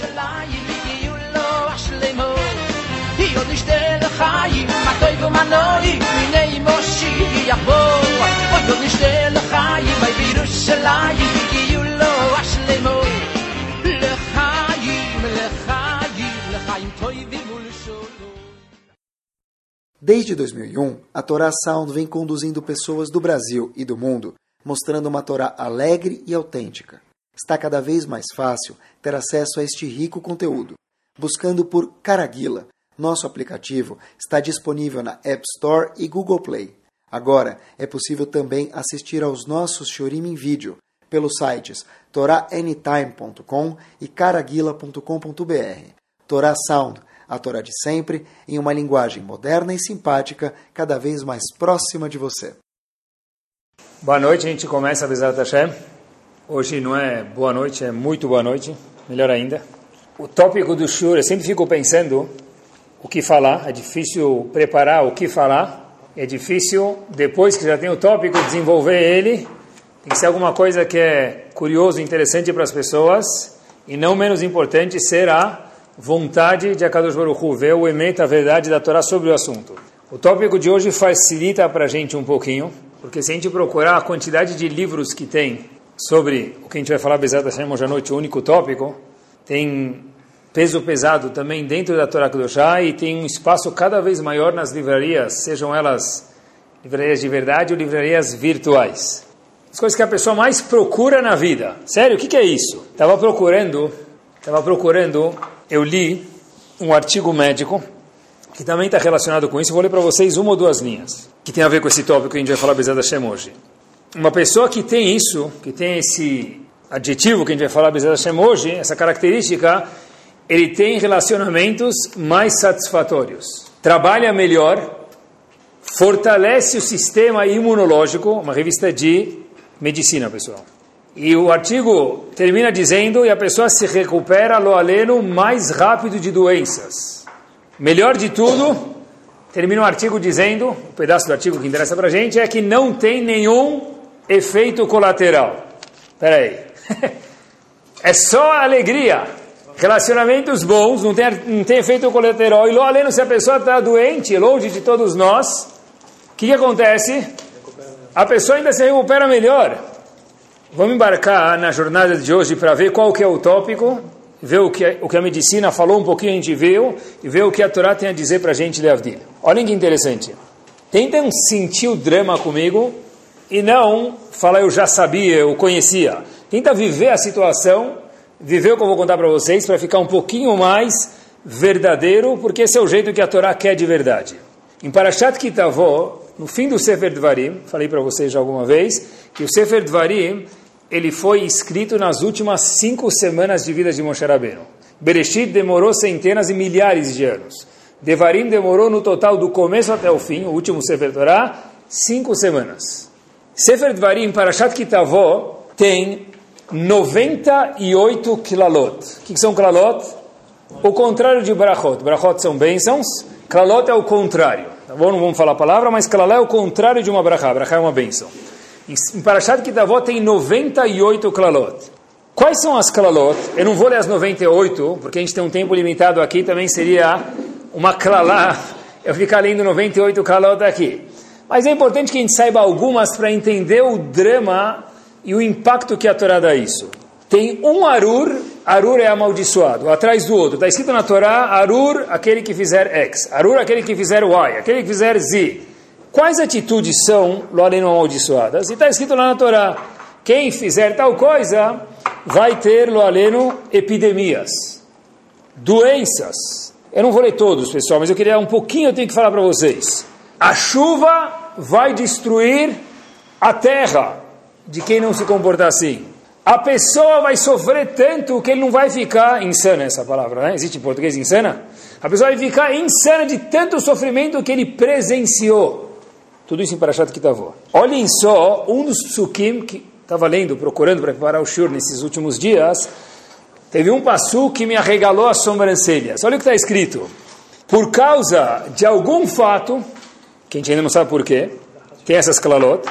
בירושלים יהיו לו השלמות. היא עוד נשתה לחיים, מה טוב ומה נוי, מיני מושיח בו. עוד עוד נשתה לחיים, בירושלים יהיו לו השלמות. לחיים, לחיים, לחיים טובים ולשונות. Desde 2001, a Torá Sound vem conduzindo pessoas do Brasil e do mundo, mostrando uma Torá alegre e autêntica. Está cada vez mais fácil ter acesso a este rico conteúdo. Buscando por Caraguila, nosso aplicativo está disponível na App Store e Google Play. Agora é possível também assistir aos nossos Shorim em vídeo pelos sites toraanytime.com e caraguila.com.br. Torá Sound, a Torá de sempre, em uma linguagem moderna e simpática, cada vez mais próxima de você. Boa noite, a gente começa a Bezat Hashem. Hoje não é boa noite, é muito boa noite, melhor ainda. O tópico do Shur, eu sempre fico pensando o que falar, é difícil preparar o que falar, é difícil, depois que já tem o tópico, desenvolver ele. Tem que ser alguma coisa que é curioso, interessante para as pessoas, e não menos importante ser a vontade de Akadosh Baruch Hu, ver o emet, a verdade da Torá sobre o assunto. O tópico de hoje facilita para a gente um pouquinho, porque se a gente procurar a quantidade de livros que tem sobre o que a gente vai falar Bezat Hashem hoje à noite, o único tópico, tem peso pesado também dentro da Torá Kedoshá e tem um espaço cada vez maior nas livrarias, sejam elas livrarias de verdade ou livrarias virtuais. As coisas que a pessoa mais procura na vida. Sério, o que, que é isso? Estava procurando, estava procurando, eu li um artigo médico que também está relacionado com isso. Vou ler para vocês uma ou duas linhas que tem a ver com esse tópico que a gente vai falar Bezat Hashem hoje. Uma pessoa que tem isso, que tem esse adjetivo que a gente vai falar Bezat Hashem hoje, essa característica, ele tem relacionamentos mais satisfatórios. Trabalha melhor, fortalece o sistema imunológico, uma revista de medicina, pessoal. E o artigo termina dizendo, e a pessoa se recupera, lo aleno, mais rápido de doenças. Melhor de tudo, termina o artigo dizendo, o pedaço do artigo que interessa para gente, é que não tem nenhum efeito colateral. Espera aí. é só alegria. Relacionamentos bons, não tem, não tem efeito colateral. E aleno, se a pessoa está doente, longe de todos nós, o que, que acontece? A pessoa ainda se recupera melhor. Vamos embarcar na jornada de hoje para ver qual que é o tópico, ver o que, o que a medicina falou um pouquinho, a gente viu, e ver o que a Torá tem a dizer para a gente de Avdil. Olhem que interessante. Tentem sentir o drama comigo e não falar eu já sabia, eu conhecia. Tenta viver a situação, viver o que eu vou contar para vocês, para ficar um pouquinho mais verdadeiro, porque esse é o jeito que a Torá quer de verdade. Em Parashat Kitavó, no fim do Sefer Dvarim, falei para vocês já alguma vez, que o Sefer Dvarim ele foi escrito nas últimas cinco semanas de vida de Moshe Rabbeinu. Bereshit demorou centenas e milhares de anos. Devarim demorou no total do começo até o fim, o último Sefer Torah, cinco semanas. Sefer Dvarim, Parashat Kitavó, tem 98 kilalot. O que são kilalot? O contrário de brachot. Brachot são bênçãos, kilalot é o contrário. Tá bom? Não vamos falar a palavra, mas kilalot é o contrário de uma brachá. Brachá é uma bênção. Em Parashat Kitavó tem 98 klalot. Quais são as klalot? Eu não vou ler as 98, porque a gente tem um tempo limitado aqui, também seria uma klalá, eu ficar lendo 98 klalot aqui. Mas é importante que a gente saiba algumas para entender o drama e o impacto que a Torá dá isso. Tem um Arur, Arur é amaldiçoado, atrás do outro. Está escrito na Torá, Arur, aquele que fizer X, Arur, aquele que fizer Y, aquele que fizer Z. Quais atitudes são Loaleno amaldiçoadas? E está escrito lá na Torá: quem fizer tal coisa vai ter Loaleno epidemias, doenças. Eu não vou ler todos, pessoal, mas eu queria um pouquinho, eu tenho que falar para vocês. A chuva vai destruir a terra de quem não se comportar assim. A pessoa vai sofrer tanto que ele não vai ficar insana essa palavra, né? Existe em português insana? A pessoa vai ficar insana de tanto sofrimento que ele presenciou. Tudo isso em Parashat Kitavó. Olhem só, um dos psukim que estava lendo, procurando para preparar o shur nesses últimos dias, teve um passu que me arregalou as sobrancelhas. Olha o que está escrito. Por causa de algum fato, que a gente ainda não sabe porquê, tem essas klalot,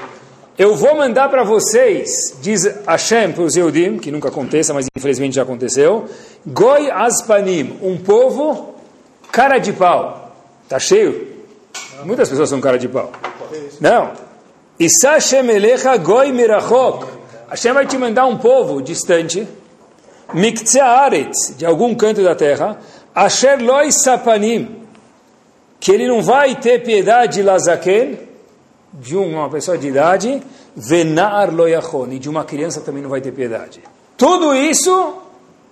eu vou mandar para vocês, diz Hashem para os Yehudim, que nunca aconteça, mas infelizmente já aconteceu, Goi Aspanim, um povo cara de pau. Tá cheio? Muitas pessoas são cara de pau. Não. Isa Hashem Elecha Goi Mirachok. Hashem vai te mandar um povo distante, Miktsaaretz, de algum canto da terra, Asher Loi Sapanim, que ele não vai ter piedade de Lazaken, de uma pessoa de idade, Venar Loyachon, e de uma criança também não vai ter piedade. Tudo isso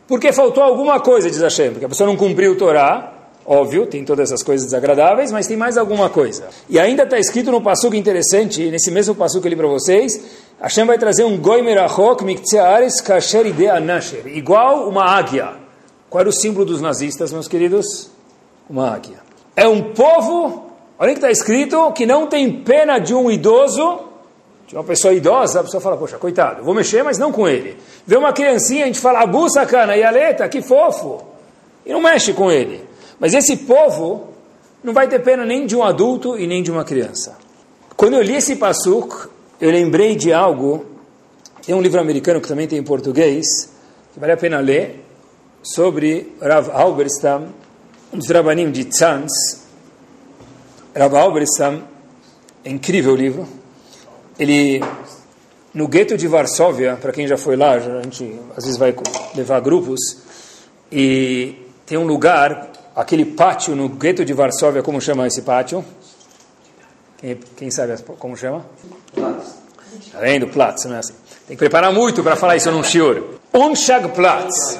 porque faltou alguma coisa, diz Hashem, porque a pessoa não cumpriu o Torá, óbvio, tem todas essas coisas desagradáveis, mas tem mais alguma coisa. E ainda está escrito no passuco interessante, nesse mesmo passuco que eu li para vocês, Hashem vai trazer um Goi Merachok Miktsaares Kasher Idea Nasher, igual uma águia. Qual era o símbolo dos nazistas, meus queridos? Uma águia. É um povo, olha que está escrito, que não tem pena de um idoso, de uma pessoa idosa, a pessoa fala, poxa, coitado, vou mexer, mas não com ele. Vê uma criancinha, a gente fala, abu sacana, e aleta, que fofo. E não mexe com ele. Mas esse povo não vai ter pena nem de um adulto e nem de uma criança. Quando eu li esse passuk, eu lembrei de algo, tem um livro americano que também tem em português, que vale a pena ler, sobre Rav Halberstam, um dos rabanim de Tzanz. Rav Halberstam, é incrível o livro. Ele, no gueto de Varsóvia, para quem já foi lá, a gente às vezes vai levar grupos, e tem um lugar, aquele pátio no gueto de Varsóvia, como chama esse pátio? Quem, quem sabe como chama? Tá vendo? Platz, não é assim. Tem que preparar muito para falar isso num shiur. Unshagplatz.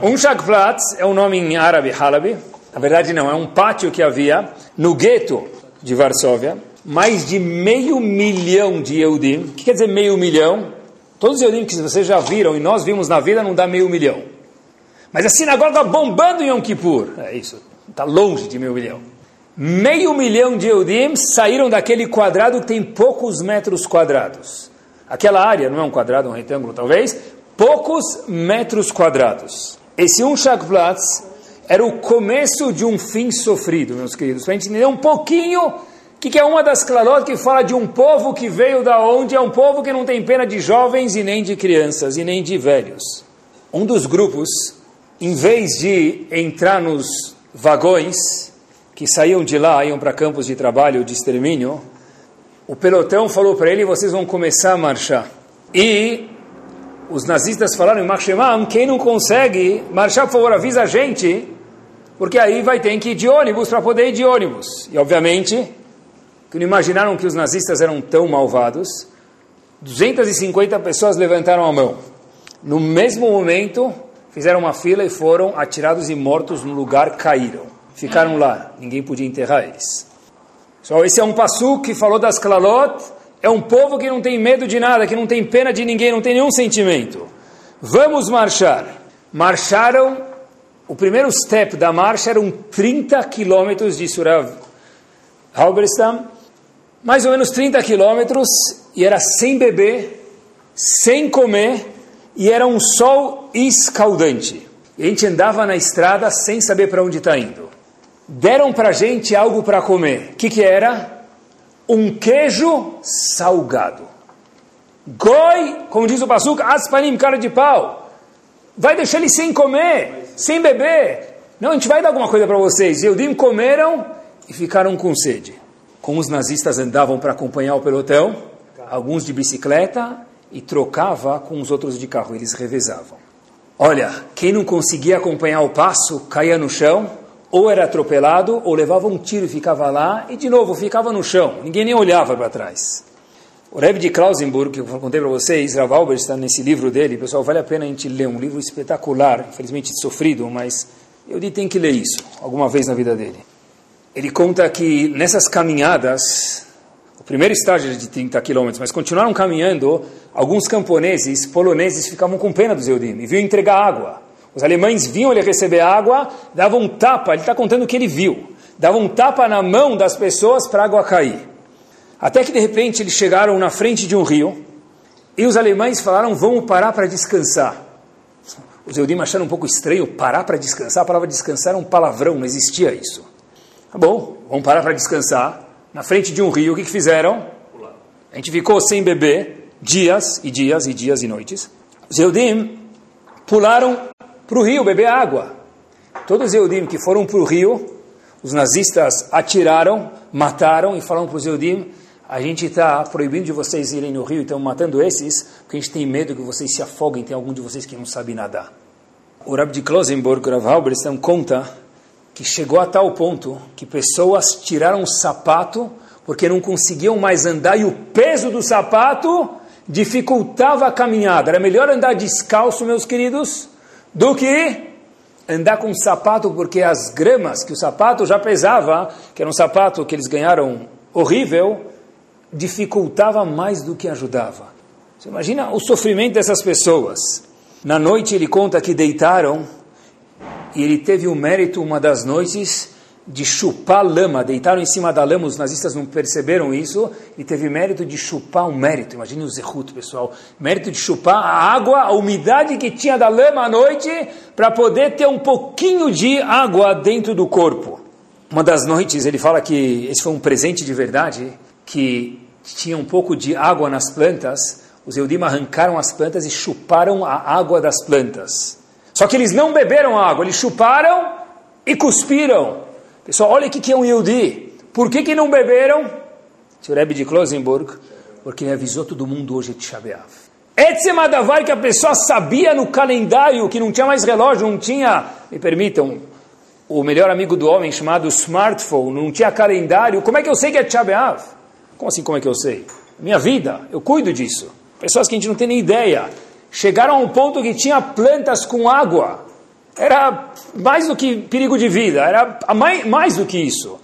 Unshagplatz é um nome em árabe, halabi. Na verdade não, é um pátio que havia no gueto de Varsóvia. Mais de meio milhão de Eudim. O que quer dizer meio milhão? Todos os Eudim que vocês já viram e nós vimos na vida não dá meio milhão. Mas a sinagoga bombando em Yom Kippur. É isso, está longe de meio milhão. Meio milhão de Eudim saíram daquele quadrado que tem poucos metros quadrados. Aquela área, não é um quadrado, um retângulo talvez, poucos metros quadrados. Esse um Shakplatz era o começo de um fim sofrido, meus queridos. Para a gente entender um pouquinho o que, que, é uma das clarot que fala de um povo que veio da onde é um povo que não tem pena de jovens e nem de crianças e nem de velhos. Um dos grupos, em vez de entrar nos vagões que saíam de lá, iam para campos de trabalho, de extermínio, o pelotão falou para ele, vocês vão começar a marchar. E os nazistas falaram em Marchemam, quem não consegue marchar, por favor, avisa a gente, porque aí vai ter que ir de ônibus para poder ir de ônibus. E, obviamente, que não imaginaram que os nazistas eram tão malvados, 250 pessoas levantaram a mão. No mesmo momento, fizeram uma fila e foram atirados e mortos no lugar, caíram ficaram lá, ninguém podia enterrar eles. Só esse é um passu que falou das klalot, é um povo que não tem medo de nada, que não tem pena de ninguém, não tem nenhum sentimento. Vamos marchar. Marcharam, o primeiro step da marcha eram 30 quilômetros de Surav Halberstam, mais ou menos 30 quilômetros, e era sem beber, sem comer, e era um sol escaldante. E a gente andava na estrada sem saber para onde está indo deram para a gente algo para comer. O que, que era? Um queijo salgado. Goi, como diz o Pasuk, aspanim, cara de pau. Vai deixar ele sem comer, sem beber. Não, a gente vai dar alguma coisa para vocês. E Eudim comeram e ficaram com sede. Como os nazistas andavam para acompanhar o pelotão, alguns de bicicleta e trocava com os outros de carro, eles revezavam. Olha, quem não conseguia acompanhar o passo caía no chão ou era atropelado, ou levava um tiro e ficava lá, e de novo ficava no chão, ninguém nem olhava para trás. O Rebbe de Klausenburg, que eu contei para vocês, Rav Albert está nesse livro dele, pessoal, vale a pena a gente ler, um livro espetacular, infelizmente sofrido, mas eu tem que ler isso, alguma vez na vida dele. Ele conta que nessas caminhadas, o primeiro estágio de 30 quilômetros, mas continuaram caminhando, alguns camponeses, poloneses, ficavam com pena dos Eudim e vinham entregar água. Os alemães vinham ele receber água, davam um tapa, ele está contando o que ele viu, davam um tapa na mão das pessoas para a água cair. Até que de repente eles chegaram na frente de um rio e os alemães falaram: Vamos parar para descansar. Os Eudim acharam um pouco estranho parar para descansar. A palavra descansar era um palavrão, não existia isso. Tá bom, vamos parar para descansar. Na frente de um rio, o que, que fizeram? A gente ficou sem beber dias e dias e dias e noites. Os Eudim pularam para o rio beber água. Todos os Eudim que foram para o rio, os nazistas atiraram, mataram e falaram para os Eudim, a gente está proibindo de vocês irem no rio e estamos matando esses, porque a gente tem medo que vocês se afoguem, tem algum de vocês que não sabe nadar. O Rabbi de Klosenborg, o Rav Halberstam, conta que chegou a tal ponto que pessoas tiraram o sapato porque não conseguiam mais andar e o peso do sapato dificultava a caminhada. Era melhor andar descalço, meus queridos, do que andar com sapato, porque as gramas que o sapato já pesava, que era um sapato que eles ganharam horrível, dificultava mais do que ajudava. Você imagina o sofrimento dessas pessoas. Na noite ele conta que deitaram e ele teve o mérito uma das noites de chupar lama, deitaram em cima da lama, os nazistas não perceberam isso, e teve mérito de chupar um mérito, imagine o zerruto, pessoal, mérito de chupar a água, a umidade que tinha da lama à noite, para poder ter um pouquinho de água dentro do corpo. Uma das noites ele fala que esse foi um presente de verdade, que tinha um pouco de água nas plantas, os Eudim arrancaram as plantas e chuparam a água das plantas. Só que eles não beberam água, eles chuparam e cuspiram. Pessoal, olha o que é um Yehudi. Por que, que não beberam? O Rebbe de Klosenburg, porque ele avisou todo mundo hoje de Shabeav. Etzemadavar que a pessoa sabia no calendário que não tinha mais relógio, não tinha, me permitam, o melhor amigo do homem chamado smartphone, não tinha calendário. Como é que eu sei que é Shabeav? Como assim, como é que eu sei? Minha vida, eu cuido disso. Pessoas que a gente não tem nem ideia. Chegaram a um ponto que tinha plantas com água era mais do que perigo de vida, era mais, mais do que isso.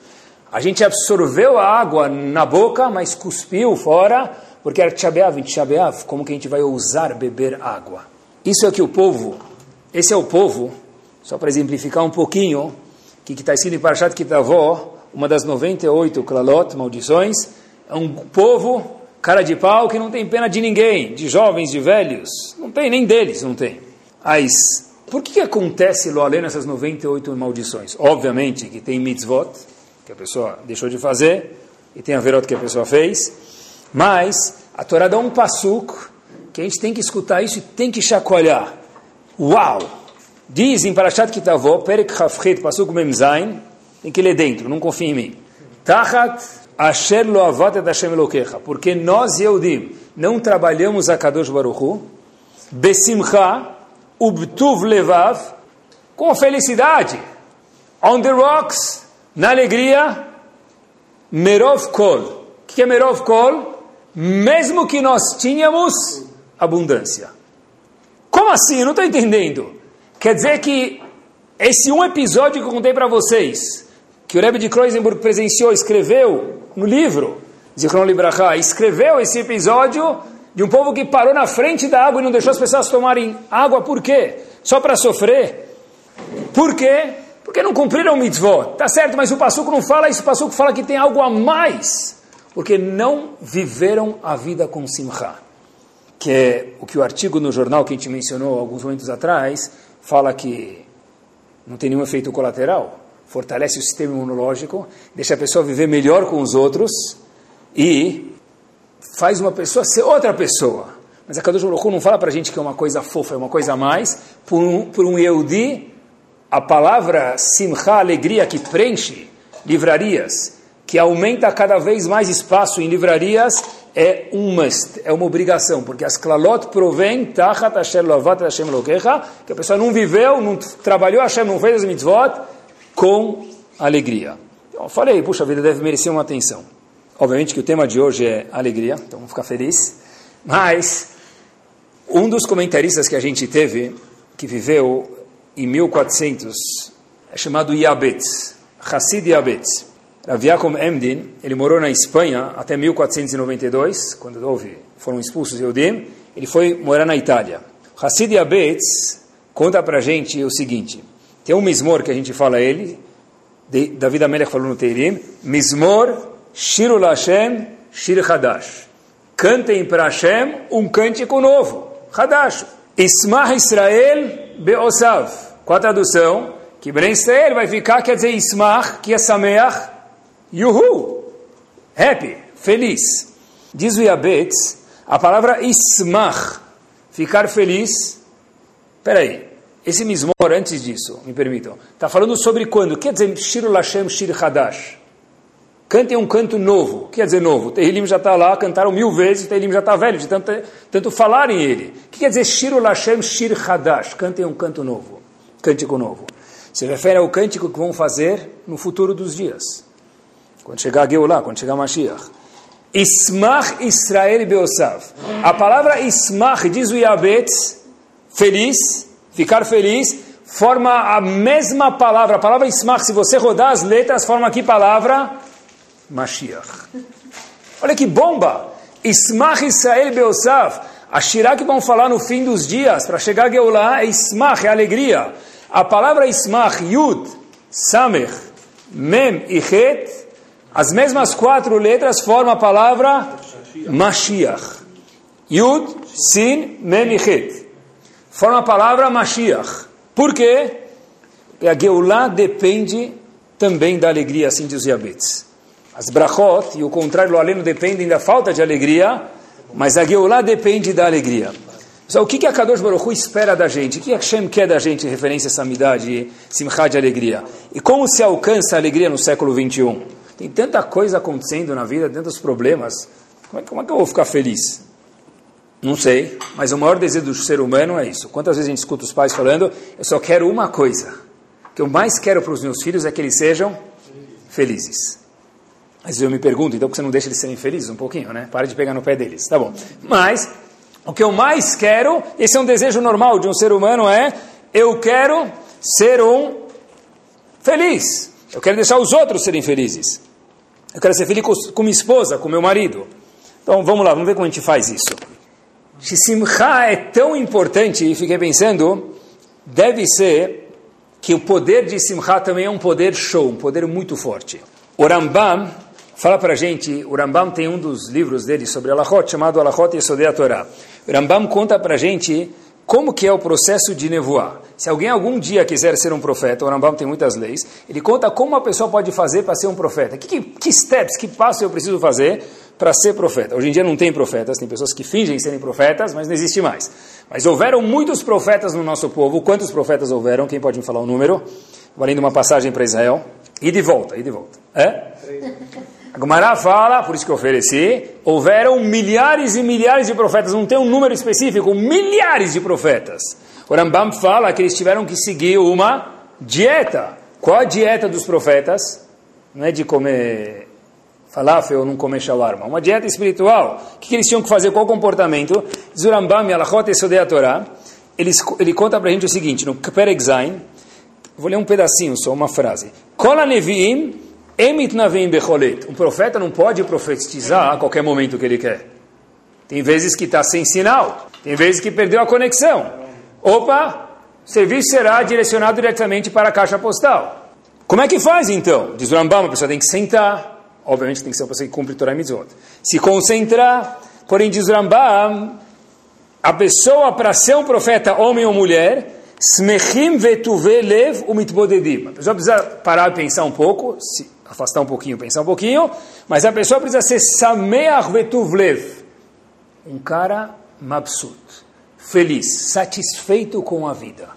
A gente absorveu a água na boca, mas cuspiu fora, porque era tchabeav, tchabeav, como que a gente vai ousar beber água? Isso é que o povo, esse é o povo, só para exemplificar um pouquinho, que está escrito em Parashat Kitavó, uma das 98 klalot, maldições, é um povo cara de pau que não tem pena de ninguém, de jovens, de velhos, não tem nem deles, não tem. Mas por que, acontece, lo além, essas 98 maldições? Obviamente que tem mitzvot, que a pessoa deixou de fazer, e tem a verot que a pessoa fez, mas a Torá dá um passuk que a gente tem que escutar isso e tem que chacoalhar. Uau! Diz em Parashat Kitavó, Perek Chafchet, passuk Memzain, tem que ler dentro, não confia em mim. Tachat Asher lo avat et porque nós, Yehudim, não trabalhamos a Kadosh Baruch Hu, Besimcha, Ubtuv Levav, com felicidade. On the rocks, na alegria, Merov Kol. O que é Merov Kol? Mesmo que nós tínhamos abundância. Como assim? Não estou entendendo. Quer dizer que esse um episódio que eu contei para vocês, que o Rebbe de Kreuzenburg presenciou, escreveu no livro, Zichron Libraha, escreveu esse episódio de um povo que parou na frente da água e não deixou as pessoas tomarem água, por quê? Só para sofrer? Por quê? Porque não cumpriram o mitzvot. Tá certo, mas o Passuco não fala isso, o Passuco fala que tem algo a mais. Porque não viveram a vida com simcha. Que é o que o artigo no jornal que a gente mencionou alguns momentos atrás, fala que não tem nenhum efeito colateral. Fortalece o sistema imunológico, deixa a pessoa viver melhor com os outros e faz uma pessoa ser outra pessoa. Mas a Kadosh Baruch não fala para a gente que é uma coisa fofa, é uma coisa a mais. Por um, por um Yehudi, a palavra simcha, alegria, que preenche livrarias, que aumenta cada vez mais espaço em livrarias, é um must, é uma obrigação, porque as klalot provém, tachat Hashem lovat Hashem lokecha, que a pessoa não viveu, não trabalhou, Hashem não fez as mitzvot, com alegria. Eu falei, puxa, a vida deve merecer uma atenção. Obviamente que o tema de hoje é alegria, então vamos ficar felizes. Mas um dos comentaristas que a gente teve, que viveu em 1400, é chamado Yabetz, Hassid Yabetz. Rav Emdin, ele morou na Espanha até 1492, quando houve, foram expulsos Eudim, ele foi morar na Itália. Hassid Yabetz conta para a gente o seguinte, tem um mismor que a gente fala ele, David Amelech falou no Teirim, mismor Shiru Hashem, Shir Hadash. Cantem para Hashem um cântico novo, Hadash. Ismah Israel Beosav. Com a tradução, que Ben Israel vai ficar, quer dizer Ismah, que é Sameach, Yuhu. Happy, feliz. Diz o Yabetz, a palavra ismach, ficar feliz. Peraí, esse mismor, antes disso, me permitam, está falando sobre quando? Quer dizer Shir Lashem Shir Hadash. Cantem um canto novo. Quer dizer novo? Tehilim já está lá, cantaram mil vezes, Tehilim já está velho, de tanto, tanto falarem ele. O que quer dizer Shir Lashem Shir Hadash? Cantem um canto novo. Cântico novo. Se refere ao cântico que vão fazer no futuro dos dias. Quando chegar a Geulah, quando chegar a Mashiach. Ismach Israel Beosav. A palavra Ismach, diz o Yabetz, feliz, ficar feliz, forma a mesma palavra. A palavra Ismach, se você rodar as letras, forma aqui palavra Mashiach. Olha que bomba! Ismach Israel Beosav. A Shirah que vão falar no fim dos dias, para chegar a Geulah, é Ismach, é alegria. A palavra Ismach, Yud, Samech, Mem e Het, as mesmas quatro letras formam a palavra Mashiach. Yud, Sin, Mem e Het. Forma a palavra Mashiach. Por quê? Porque a Geulah depende também da alegria, assim diz Yabetz. As brachot e o contrário, o aleno, dependem da falta de alegria, mas a Geulah depende da alegria. Então, o que, que a Kadosh Baruch Hu espera da gente? O que Hashem quer da gente em referência a samidá de simchá de alegria? E como se alcança a alegria no século 21? Tem tanta coisa acontecendo na vida, tantos problemas. Como é, como é que eu vou ficar feliz? Não sei, mas o maior desejo do ser humano é isso. Quantas vezes a gente escuta os pais falando, eu só quero uma coisa. O que eu mais quero para os meus filhos é que eles sejam felizes. Mas eu me pergunto, então por que você não deixa eles serem felizes um pouquinho, né? Para de pegar no pé deles. Tá bom. Mas o que eu mais quero, esse é um desejo normal de um ser humano, é eu quero ser um feliz. Eu quero deixar os outros serem felizes. Eu quero ser feliz com, com minha esposa, com meu marido. Então vamos lá, vamos ver como a gente faz isso. Se Simcha é tão importante, e fiquei pensando, deve ser que o poder de Simcha também é um poder show, um poder muito forte. O Rambam fala para a gente, o Rambam tem um dos livros dele sobre Alachot, chamado Alachot Yesodei Torah. O Rambam conta para a gente como que é o processo de nevoar. Se alguém algum dia quiser ser um profeta, o Rambam tem muitas leis, ele conta como a pessoa pode fazer para ser um profeta. Que, que, que steps, que passos eu preciso fazer para ser profeta? Hoje em dia não tem profetas, tem pessoas que fingem serem profetas, mas não existe mais. Mas houveram muitos profetas no nosso povo. Quantos profetas houveram? Quem pode me falar o número? Valendo uma passagem para Israel. E de volta, e de volta. É? A Gumará fala, por isso que eu ofereci, houveram milhares e milhares de profetas, não tem um número específico, milhares de profetas. O Rambam fala que eles tiveram que seguir uma dieta. Qual a dieta dos profetas? Não é de comer falafel ou não comer shawarma. Uma dieta espiritual. O que, eles tinham que fazer? Qual comportamento? Diz o Rambam, Alachot Esodei Torah, ele, ele conta para a gente o seguinte, no Perek vou ler um pedacinho só, uma frase. Kola Nevi'im Emit navim becholet. Um profeta não pode profetizar a qualquer momento que ele quer. Tem vezes que está sem sinal. Tem vezes que perdeu a conexão. Opa, o serviço será direcionado diretamente para a caixa postal. Como é que faz então? Diz o Rambam, a pessoa tem que sentar. Obviamente tem que ser uma pessoa que cumpre Torah Mitzvot. Se concentrar. Porém, diz Rambam, a pessoa para ser um profeta, homem ou mulher, smechim vetuve lev umitbodedim. A pessoa precisa parar e pensar um pouco, se afastar um pouquinho, pensar um pouquinho, mas a pessoa precisa ser sameach vetuvlev, um cara mabsut, feliz, satisfeito com a vida.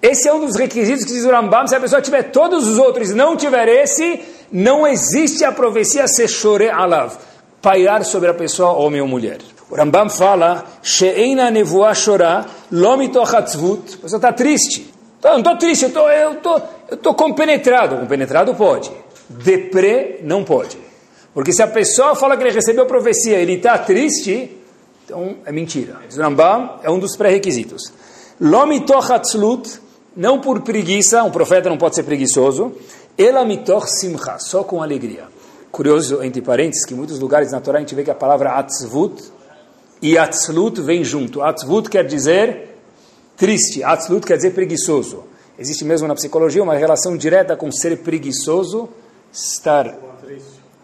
Esse é um dos requisitos que diz o Rambam, se a pessoa tiver todos os outros e não tiver esse, não existe a profecia sechore alav, pairar sobre a pessoa, homem ou mulher. O Rambam fala, she'eina nevoa chorá, lomitochatzvut, a pessoa está triste. Eu não estou triste, eu estou eu tô, tô compenetrado. Compenetrado pode deprê não pode. Porque se a pessoa fala que ele recebeu profecia ele está triste, então é mentira. Rambam é um dos pré-requisitos. Lomitochatzlut, não por preguiça, um profeta não pode ser preguiçoso. Elamitoch simcha, só com alegria. Curioso, entre parênteses, que em muitos lugares na Torá a gente vê que a palavra atzvut e atzlut vem junto. Atzvut quer dizer triste, atzlut quer dizer preguiçoso. Existe mesmo na psicologia uma relação direta com ser preguiçoso estar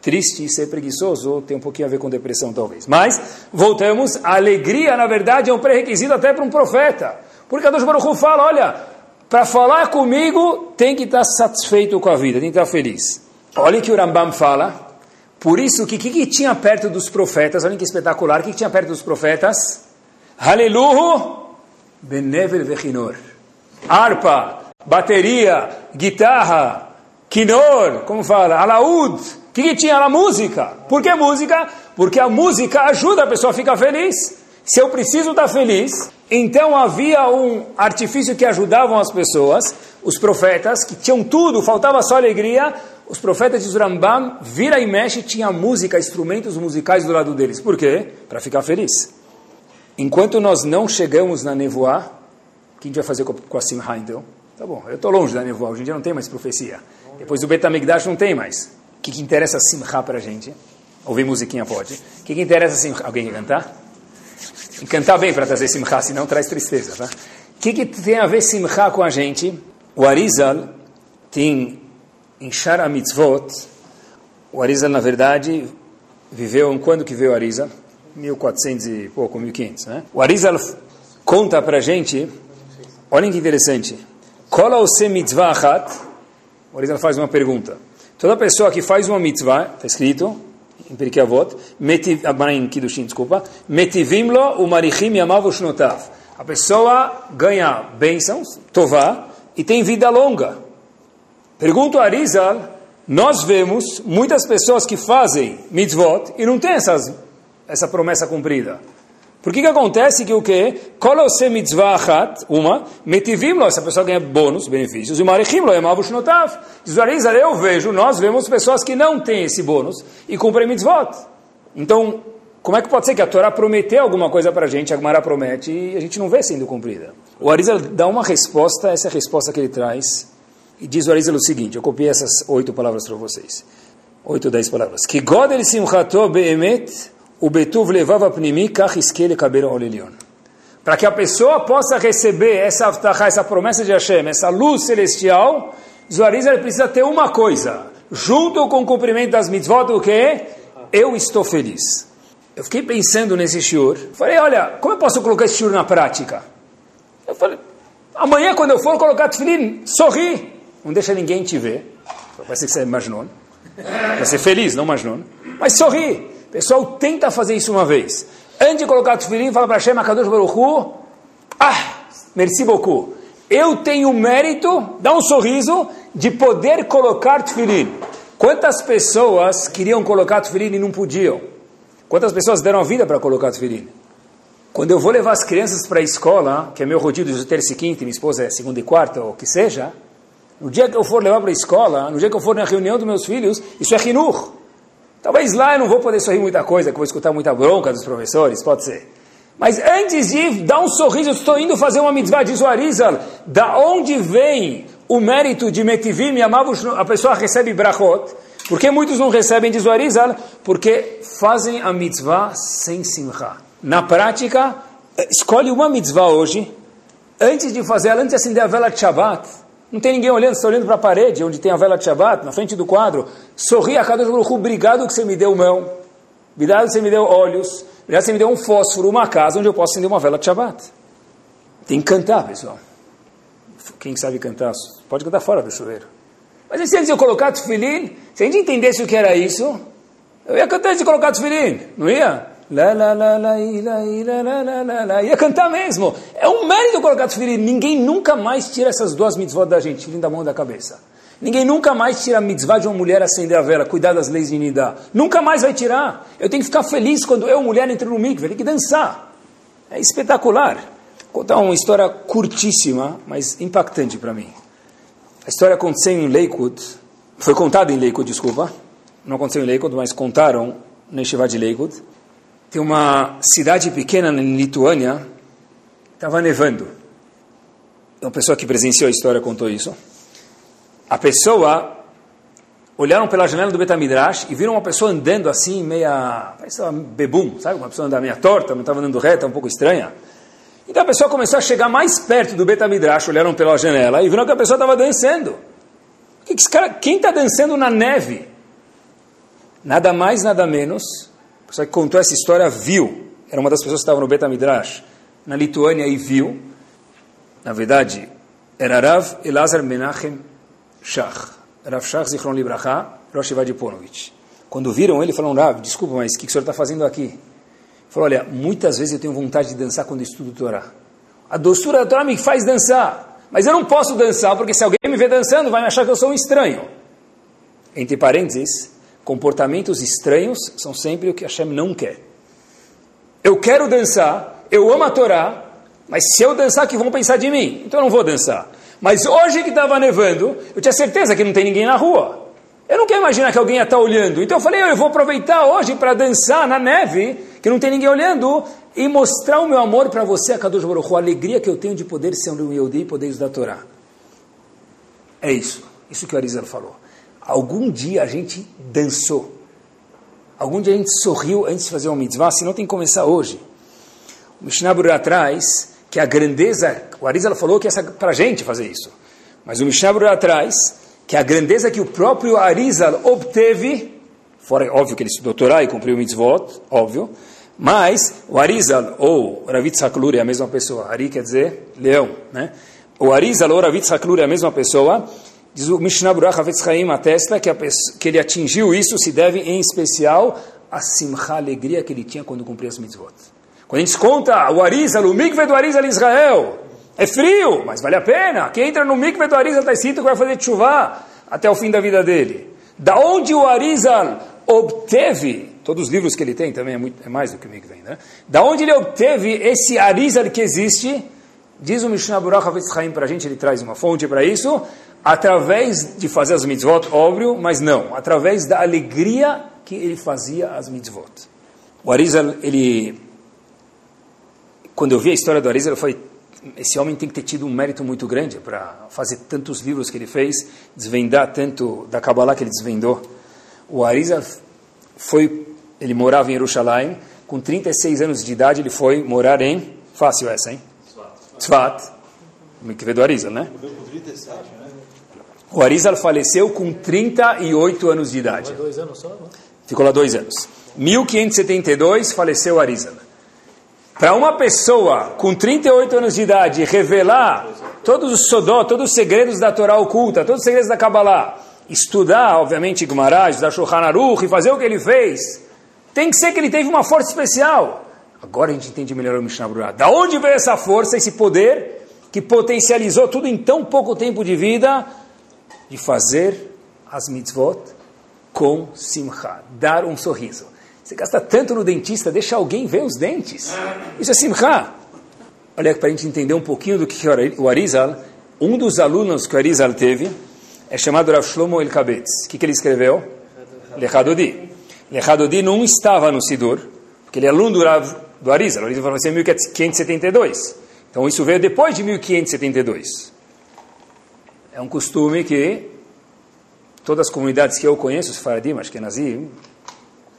triste e ser preguiçoso tem um pouquinho a ver com depressão, talvez. Mas, voltamos, a alegria, na verdade, é um pré-requisito até para um profeta. Porque a Deus Baruch fala, olha, para falar comigo, tem que estar satisfeito com a vida, tem que estar feliz. Olha que o Rambam fala, Por isso, o que, que, que, tinha perto dos profetas? Olha que espetacular. O que, que tinha perto dos profetas? Haleluhu, benevel vechinor. Harpa, bateria, guitarra, quinor, como fala? Alaúd. O que, que tinha na música? Por que música? Porque a música ajuda a pessoa a ficar feliz. Se eu preciso estar feliz, então havia um artifício que ajudavam as pessoas, os profetas, que tinham tudo, faltava só alegria. Os profetas de Zurambam, vira e mexe, tinha música, instrumentos musicais do lado deles. Por quê? Para ficar feliz. Enquanto nós não chegamos na nevoá, o que a gente vai fazer com a Simha então? Tá bom, eu estou longe da nevoá, hoje em dia não tem mais profecia. Depois do Betamigdash não tem mais. O que, que interessa a Simha para a gente? Ouvir musiquinha pode. O que, que interessa a Simha? Alguém quer cantar? E cantar bem para trazer simcha, senão traz tristeza. Tá? O que, que tem a ver simcha com a gente? O Arizal tem em Shara Mitzvot, o Arizal, na verdade, viveu, quando que veio o Arizal? 1400 e pouco, 1500, né? O Arizal conta para a gente, olhem que interessante, Kola ose mitzvah achat, o Arizal faz uma pergunta. Toda pessoa que faz uma mitzvah, está escrito, em Pirkei Avot, em Kiddushin, desculpa, metivim lo umarichim yamav ushnotav. A pessoa ganha bênçãos, tová, e tem vida longa. Pergunto a Arizal, nós vemos muitas pessoas que fazem mitzvot e não tem essas, essa promessa cumprida. Por que que acontece que o que? Kolose mitzvah achat, uma, metivim lo, essa pessoa ganha bônus, benefícios, e marichim lo, emavu shnotav. Diz Arizal, eu vejo, nós vemos pessoas que não têm esse bônus e cumprem mitzvot. Então, como é que pode ser que a Torá prometeu alguma coisa para a gente, a Gemara promete, e a gente não vê sendo cumprida? O Arizal dá uma resposta, essa é a resposta que ele traz, e diz o Arizal o seguinte, eu copiei essas oito palavras para vocês. Oito, dez palavras. Que godel simchato be'emet o betuv levava pnimi kach iskele kaber olelion. Para que a pessoa possa receber essa essa promessa de Hashem, essa luz celestial, Zuariza precisa ter uma coisa, junto com o cumprimento das mitzvot, o que? Eu estou feliz. Eu fiquei pensando nesse shiur. Falei, olha, como eu posso colocar esse shiur na prática? Eu falei, amanhã quando eu for colocar tefilin, sorri. Não deixa ninguém te ver. Ser que você é majnun. Vai ser feliz, não majnun. Mas sorri. Pessoal, tenta fazer isso uma vez. Antes de colocar o tefilim, fala para Hashem, Akadosh Baruch Hu, ah, merci beaucoup. Eu tenho o mérito, dá um sorriso, de poder colocar tefilim. Quantas pessoas queriam colocar tefilim e não podiam? Quantas pessoas deram a vida para colocar tefilim? Quando eu vou levar as crianças para a escola, que é meu rodízio de terça e quinta, minha esposa é segunda e quarta, ou o que seja, no dia que eu for levar para a escola, no dia que eu for na reunião dos meus filhos, isso é rinur. Talvez lá eu não vou poder sorrir muita coisa, que vou escutar muita bronca dos professores, pode ser. Mas antes de dar um sorriso, eu estou indo fazer uma mitzvah, diz o da onde vem o mérito de Metivim e Amavus, a pessoa recebe brachot, por que muitos não recebem, diz o? Porque fazem a mitzvah sem simcha. Na prática, escolhe uma mitzvah hoje, antes de fazer ela, antes de acender a vela de Shabbat, não tem ninguém olhando, está olhando para a parede, onde tem a vela de Shabbat, na frente do quadro. Sorri a Kadosh Baruch obrigado que você me deu mão. Obrigado que você me deu olhos. Obrigado que você me deu um fósforo, uma casa onde eu posso acender uma vela de Shabbat. Tem que cantar, pessoal. Quem sabe cantar, pode cantar fora do chuveiro. Mas antes de eu colocar tefilim, se a gente entendesse o que era isso, eu ia cantar antes de colocar tefilim, não ia? Lá, lá, lá, lá, lá, lá, lá, lá, lá. Ia cantar mesmo. É um mérito colocar tefilim. Ninguém nunca mais tira essas duas mitzvot da gente, tefilim da mão da cabeça. Ninguém nunca mais tira a mitzvah de uma mulher acender a vela, cuidar das leis de Nidá. Nunca mais vai tirar. Eu tenho que ficar feliz quando eu, mulher, entro no mikve. Tem que dançar. É espetacular. Vou contar uma história curtíssima, mas impactante para mim. A história aconteceu em Lakewood. Foi contada em Lakewood, desculpa. Não aconteceu em Lakewood, mas contaram na Yeshiva de Lakewood tem uma cidade pequena em Lituânia, estava nevando. Uma pessoa que presenciou a história contou isso. A pessoa olharam pela janela do Betamidrash e viram uma pessoa andando assim, meia. parece uma bebum, sabe? Uma pessoa andando meia torta, não estava andando reta, um pouco estranha. Então a pessoa começou a chegar mais perto do Betamidrash, olharam pela janela e viram que a pessoa estava dançando. Que que cara, quem está dançando na neve? Nada mais, nada menos pessoa que contou essa história viu, era uma das pessoas que estava no Betamidrash, na Lituânia, e viu, na verdade, era Rav Elazar Menachem Shach, Rav Shach Zichron Libraha, Rosh Vadiponovich. Quando viram ele, falaram, Rav, desculpa, mas o que, que o senhor está fazendo aqui? Ele falou, olha, muitas vezes eu tenho vontade de dançar quando estudo Torá. A doçura da Torá me faz dançar. Mas eu não posso dançar, porque se alguém me ver dançando, vai me achar que eu sou um estranho. Entre parênteses, comportamentos estranhos são sempre o que Hashem não quer. Eu quero dançar, eu amo a Torá, mas se eu dançar, que vão pensar de mim? Então eu não vou dançar. Mas hoje que estava nevando, eu tinha certeza que não tem ninguém na rua. Eu não quero imaginar que alguém ia estar olhando. Então eu falei, eu vou aproveitar hoje para dançar na neve, que não tem ninguém olhando, e mostrar o meu amor para você, a Kadosh Baruch a alegria que eu tenho de poder ser um Yehudi e poder estudar a Torá. É isso. Isso que o Arizal falou. Algum dia a gente dançou. Algum dia a gente sorriu antes de fazer uma mitzvah, senão tem que começar hoje. O Mishnah Berurah traz que a grandeza, o Arizal falou que é para a gente fazer isso. Mas o Mishnah Berurah traz que a grandeza que o próprio Arizal obteve, fora óbvio que ele estudou Torá e cumpriu mitzvot, óbvio, mas o Arizal ou Ravitz Haklur é a mesma pessoa. Ari quer dizer leão, né? O Arizal ou Ravitz Haklur é a mesma pessoa. Diz o Mishnah Burach Havetz atesta que, pessoa, que ele atingiu isso se deve em especial a simcha, alegria que ele tinha quando cumpria as mitzvot. Quando a gente conta o Arizal, o mikve do Arizal Israel, é frio, mas vale a pena. Quem entra no mikve do Arizal está escrito que vai fazer chuva até o fim da vida dele. Da onde o Arizal obteve, todos os livros que ele tem também é, muito, é mais do que o mikve, né? Da onde ele obteve esse Arizal que existe, diz o Mishnah Burach Havetz para a gente, ele traz uma fonte para isso, através de fazer as mitzvot, óbvio, mas não, através da alegria que ele fazia as mitzvot. O Arizal, ele, quando eu vi a história do Arizal, eu falei, esse homem tem que ter tido um mérito muito grande para fazer tantos livros que ele fez, desvendar tanto da Kabbalah que ele desvendou. O Arizal foi, ele morava em Jerusalém, com 36 anos de idade ele foi morar em, fácil essa, hein? Tzvat. Mikve do Arizal, né? Morreu com 37, né? O Arizal faleceu com 38 anos de idade. Dois anos só, não? Ficou lá dois anos. 1572 faleceu Arizal. Para uma pessoa com 38 anos de idade revelar todos os sodó, todos os segredos da Torá oculta, todos os segredos da Kabbalah, estudar, obviamente, Gumará, estudar Shulchan Aruch e fazer o que ele fez, tem que ser que ele teve uma força especial. Agora a gente entende melhor o Mishnah Brurah. Da onde veio essa força, esse poder que potencializou tudo em tão pouco tempo de vida? De fazer as mitzvot com simcha, dar um sorriso. Você gasta tanto no dentista, deixa alguém ver os dentes. Isso é simcha. Olha, para a gente entender um pouquinho do que o Arizal, um dos alunos que o Arizal teve é chamado Rav Shlomo El Kabetz. O que, que ele escreveu? Lechadodi. Lechadodi não estava no Sidur, porque ele é aluno do, Rav, do Arizal. O Arizal faleceu em 1572. Então isso veio depois de 1572. É um costume que todas as comunidades que eu conheço, os Faradim, acho que é Nazim,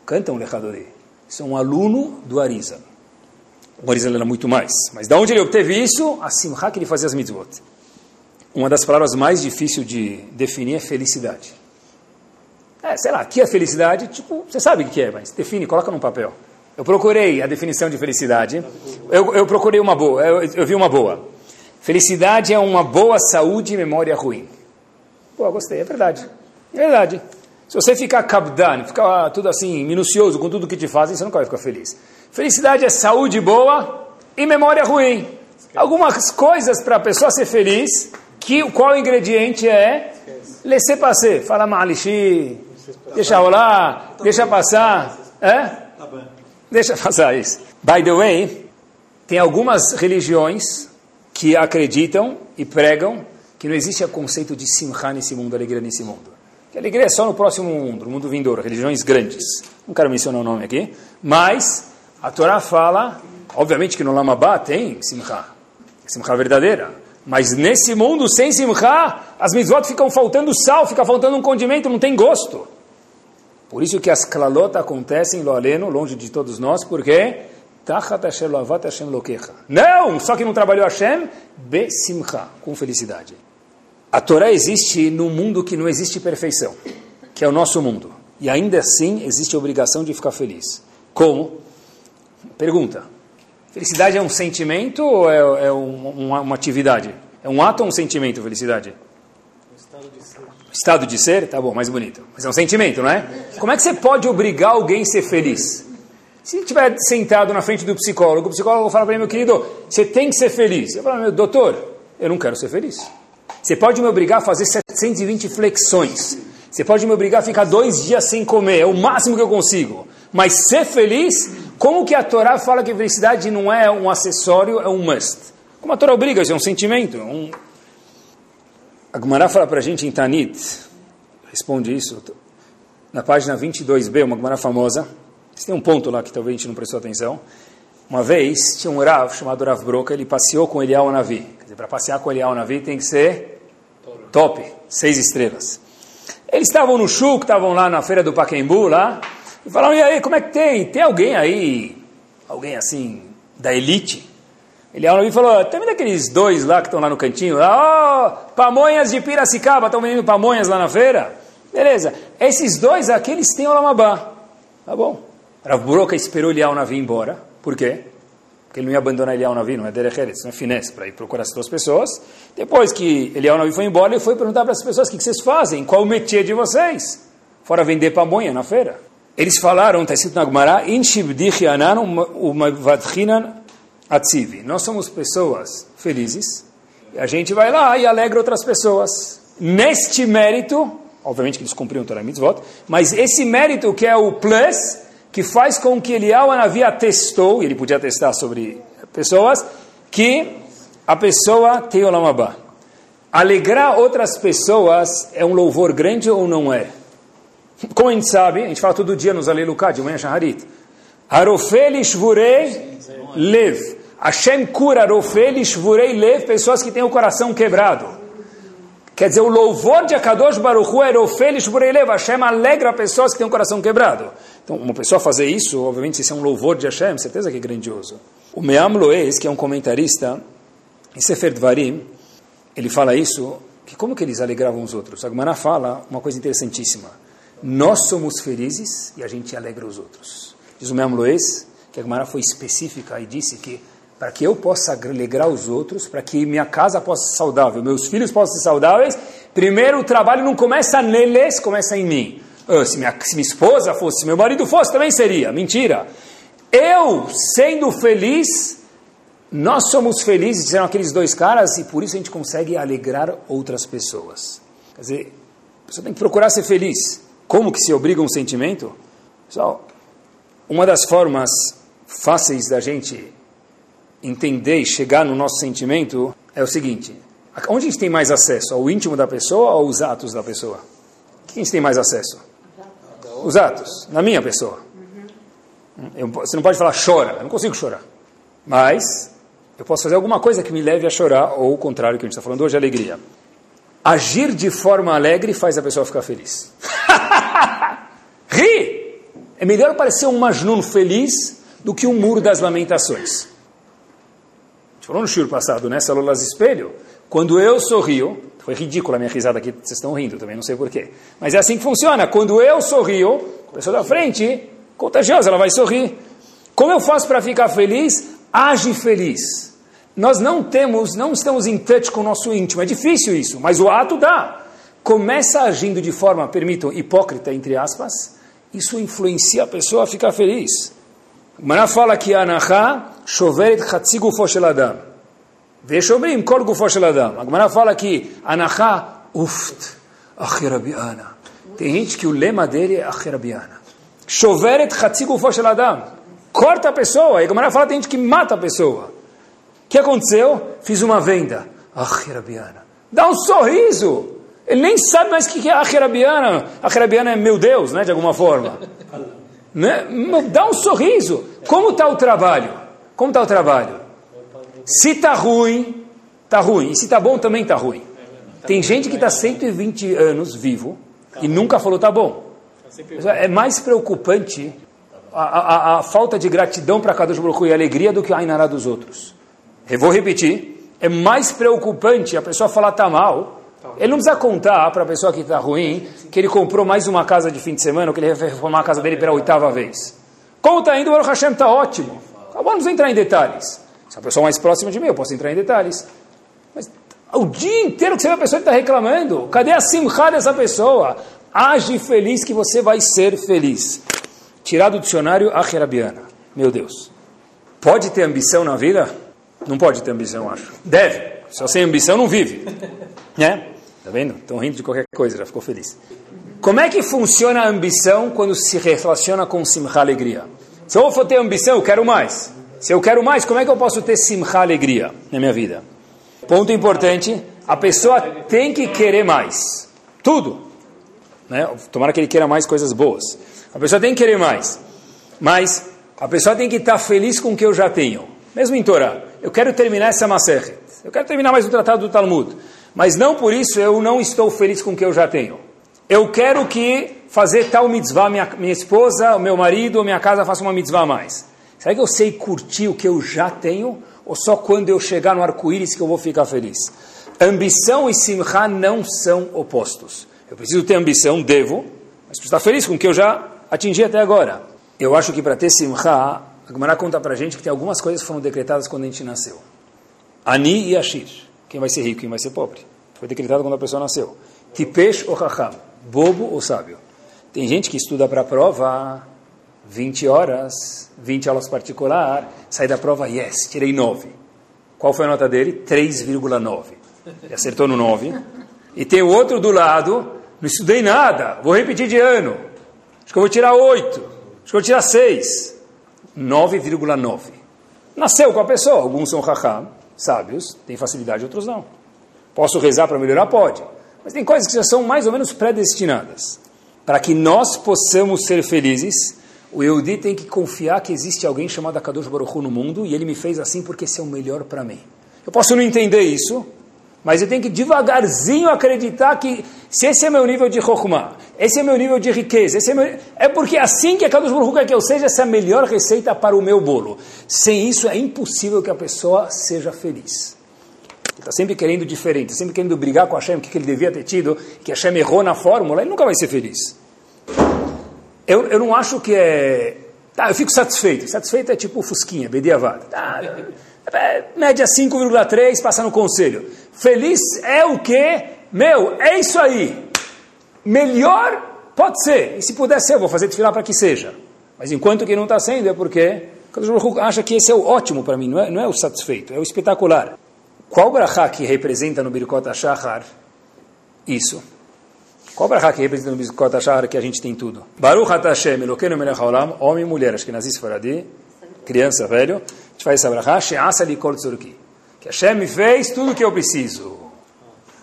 cantam Lechadori. São um aluno do Arizal. O Arizal era muito mais. Mas de onde ele obteve isso? A simcha que ele fazia as mitzvot. Uma das palavras mais difíceis de definir é felicidade. É, sei lá, aqui é felicidade, tipo, você sabe o que é, mas define, coloca num papel. Eu procurei a definição de felicidade. Eu, eu procurei uma boa, eu, eu vi uma boa. Felicidade é uma boa saúde e memória ruim. Pô, gostei, é verdade. É verdade. Se você ficar kabdan, ficar tudo assim, minucioso com tudo que te fazem, você nunca vai ficar feliz. Felicidade é saúde boa e memória ruim. Algumas coisas para a pessoa ser feliz, que qual ingrediente é? Laissez passer. Fala malixi, deixa rolar, deixa passar. É? Deixa passar isso. By the way, tem algumas religiões que acreditam e pregam que não existe o conceito de simcha nesse mundo, alegria nesse mundo. Que alegria é só no próximo mundo, no mundo vindouro, religiões grandes. Não quero mencionar o nome aqui, mas a Torá fala, obviamente que no Lamabá tem simcha, simcha verdadeira. Mas nesse mundo sem simcha, as mitzvot ficam faltando sal, fica faltando um condimento, não tem gosto. Por isso que as klalotas acontecem, lo aleno, longe de todos nós, porque não, só que não trabalhou Hashem, besimcha, com felicidade. A Torá existe num mundo que não existe perfeição, que é o nosso mundo. E ainda assim existe a obrigação de ficar feliz. Como? Pergunta. Felicidade é um sentimento ou é, é uma, uma, atividade? É um ato ou um sentimento, felicidade? Estado de ser, tá bom, mais bonito. Mas é um sentimento, não é? Como é que você pode obrigar alguém a ser feliz? Se estiver sentado na frente do psicólogo, o psicólogo fala para mim, meu querido, você tem que ser feliz. Eu falo, meu doutor, eu não quero ser feliz. Você pode me obrigar a fazer 720 flexões. Você pode me obrigar a ficar dois dias sem comer, é o máximo que eu consigo. Mas ser feliz, como que a Torá fala que felicidade não é um acessório, é um must? Como a Torá obriga, isso é um sentimento. É um... A Gumará fala para a gente em Tanit, responde isso, na página 22b, uma Gumará famosa, tem um ponto lá que talvez a gente não prestou atenção. Uma vez tinha um Rav chamado Rav Broca, ele passeou com Elial Navi. Quer dizer, para passear com Elial Navi tem que ser top, seis estrelas. Eles estavam no Chuk, estavam lá na feira do Paquembu, lá, e falaram, e aí, como é que tem? Tem alguém aí, alguém assim, da elite? Elial Navi falou, tem aqueles dois lá que estão lá no cantinho, lá, oh, pamonhas de Piracicaba, estão vendendo pamonhas lá na feira? Beleza, esses dois aqui, eles têm o Lamabá. Tá bom. Rav Broca esperou Elial Navi embora. Por quê? Porque ele não ia abandonar Elial Navi, não é Derecheres, não é finesse, para ir procurar essas duas pessoas. Depois que Elial Navi foi embora, ele foi perguntar para as pessoas o que, vocês fazem, qual o métier de vocês. Fora vender pamonha na feira. Eles falaram, está escrito na Gemara. Nós somos pessoas felizes, e a gente vai lá e alegra outras pessoas. Neste mérito, obviamente que eles cumpriram Torah Mitzvot, mas esse mérito que é o plus, que faz com que Eliyahu Anavi atestou, e ele podia atestar sobre pessoas, que a pessoa tem Olam Abba. Alegrar outras pessoas é um louvor grande ou não é? Como a gente sabe, a gente fala todo dia nos Aleluká, de manhã Shaharit. Arofel Lev. Hashem cura Arofel Shvurei Lev, pessoas que têm o coração quebrado. Quer dizer, o louvor de Akadosh Baruch Hu é Ofelish Bureilev. Hashem alegra pessoas que têm um coração quebrado. Então, uma pessoa fazer isso, obviamente, isso é um louvor de Hashem, certeza que é grandioso. O Meam Loes, que é um comentarista, em Sefer Dvarim, ele fala isso, que como que eles alegravam os outros? A Gemara fala uma coisa interessantíssima. Nós somos felizes e a gente alegra os outros. Diz o Meam Loes, que a Gemara foi específica e disse que para que eu possa alegrar os outros, para que minha casa possa ser saudável, meus filhos possam ser saudáveis, primeiro o trabalho não começa neles, começa em mim. Oh, se, minha, se minha esposa fosse, se meu marido fosse, também seria. Mentira. Eu, sendo feliz, nós somos felizes, disseram aqueles dois caras, e por isso a gente consegue alegrar outras pessoas. Quer dizer, a pessoa tem que procurar ser feliz. Como que se obriga um sentimento? Pessoal, uma das formas fáceis da gente entender e chegar no nosso sentimento é o seguinte: onde a gente tem mais acesso? Ao íntimo da pessoa ou aos atos da pessoa? Quem a gente tem mais acesso? Os atos, na minha pessoa. Eu, você não pode falar chora, eu não consigo chorar. Mas eu posso fazer alguma coisa que me leve a chorar, ou o contrário que a gente está falando hoje, alegria. Agir de forma alegre faz a pessoa ficar feliz. Ri! É melhor parecer um Majnun feliz do que um muro das lamentações gente falou no shur passado, né? Células espelho. Quando eu sorrio, foi ridícula a minha risada aqui, vocês estão rindo também, não sei porquê. Mas é assim que funciona. Quando eu sorrio, a pessoa da frente, contagiosa, ela vai sorrir. Como eu faço para ficar feliz? Age feliz. Nós não temos, não estamos em touch com o nosso íntimo. É difícil isso, mas o ato dá. Começa agindo de forma, permitam, hipócrita, entre aspas. Isso influencia a pessoa a ficar feliz. Mará fala que Anahá shoveret chatzi gufo shel adam. Kol gufo shel adam. A Gemara fala que Anahá uft achirabiana. Tem gente que o lema dele é achirabiana. Shoveret chatzi gufo shel. Corta a pessoa. E a Gemara fala tem gente que mata a pessoa. O que aconteceu? Fiz uma venda. Achirabiana. Dá um sorriso. Ele nem sabe mais o que é achirabiana. Achirabiana é meu Deus, né, de alguma forma. Né? Dá um sorriso. Como está o trabalho? Como está o trabalho? Se está ruim, está ruim. E se está bom, também está ruim. Tem gente que está 120 anos vivo e nunca falou está bom. É mais preocupante a, a, a, falta de gratidão para Kadosh Baruch e alegria do que a Ainará dos outros. Eu vou repetir. É mais preocupante a pessoa falar está mal ele não precisa contar para a pessoa que está ruim que ele comprou mais uma casa de fim de semana ou que ele vai reformar a casa dele pela oitava vez. Está indo, o Baruch Hashem está ótimo. Vamos entrar em detalhes. Se a pessoa mais próxima de mim, eu posso entrar em detalhes. Mas O dia inteiro que você vê a pessoa que está reclamando. Cadê a simcha dessa pessoa? Age feliz que você vai ser feliz. Tirar do dicionário a Herabiana. Meu Deus. Pode ter ambição na vida? Não pode ter ambição, acho. Deve. Só sem ambição não vive. Né? Tá vendo? Estão rindo de qualquer coisa, já ficou feliz. Como é que funciona a ambição quando se relaciona com simcha, alegria? Se eu for ter ambição, eu quero mais. Se eu quero mais, como é que eu posso ter simcha, alegria na minha vida? Ponto importante, a pessoa tem que querer mais. Tudo. Né? Tomara que ele queira mais coisas boas. A pessoa tem que querer mais. Mas a pessoa tem que estar feliz com o que eu já tenho. Mesmo em Torá. Eu quero terminar essa Maseret. Eu quero terminar mais o tratado do Talmud. Mas não por isso eu não estou feliz com o que eu já tenho. Eu quero que fazer tal mitzvah, minha, minha esposa, meu marido, minha casa faça uma mitzvah a mais. Será que eu sei curtir o que eu já tenho? ou só quando eu chegar no arco-íris que eu vou ficar feliz? Ambição e simcha não são opostos. Eu preciso ter ambição, devo, mas preciso estar feliz com o que eu já atingi até agora. Eu acho que para ter simcha, a Gemara conta para gente que tem algumas coisas que foram decretadas quando a gente nasceu. Ani e Ashir. Quem vai ser rico, quem vai ser pobre. Foi decretado quando a pessoa nasceu. Tipesh ou Chacham. Bobo ou sábio. Tem gente que estuda para a prova 20 horas, 20 aulas particular, saí da prova, yes, tirei 9. Qual foi a nota dele? 3,9. Ele acertou no 9. E tem o outro do lado, não estudei nada, vou repetir de ano. Acho que eu vou tirar 8. Acho que eu vou tirar 6. 9,9. Nasceu com a pessoa. Alguns são raham, sábios, têm facilidade, outros não. Posso rezar para melhorar? Pode. Mas tem coisas que já são mais ou menos predestinadas. Para que nós possamos ser felizes, o Yehudi tem que confiar que existe alguém chamado Akadosh Baruch Hu no mundo e ele me fez assim porque esse é o melhor para mim. Eu posso não entender isso, mas eu tenho que devagarzinho acreditar que se esse é meu nível de Chokhmah, esse é meu nível de riqueza, esse é, meu... é porque assim que Akadosh Baruch Hu quer que eu seja, essa é a melhor receita para o meu bolo. Sem isso é impossível que a pessoa seja feliz. Ele está sempre querendo diferente, sempre querendo brigar com Hashem, o que ele devia ter tido, que Hashem errou na fórmula, ele nunca vai ser feliz. Eu, eu não acho que é. Tá, eu fico satisfeito. Satisfeito é tipo Fusquinha, Bediavada. Tá, é, média 5,3, passa no conselho. Feliz é o quê? Meu, é isso aí. Melhor pode ser. E se puder ser, eu vou fazer desfilar para que seja. Mas enquanto que não está sendo, é porque acha que esse é o ótimo para mim, não é, não é o satisfeito, é o espetacular. Qual brachá que representa no Birkot HaShachar isso? Qual brachá que representa no Bizkot Ashar que a gente tem tudo? Baruch Hashem, Elokeinu melech haolam, homem e mulher, acho que nazis faradi, criança, velho, gente faz essa brachá, she'asa kol tzurki. Que Hashem me fez tudo o que eu preciso.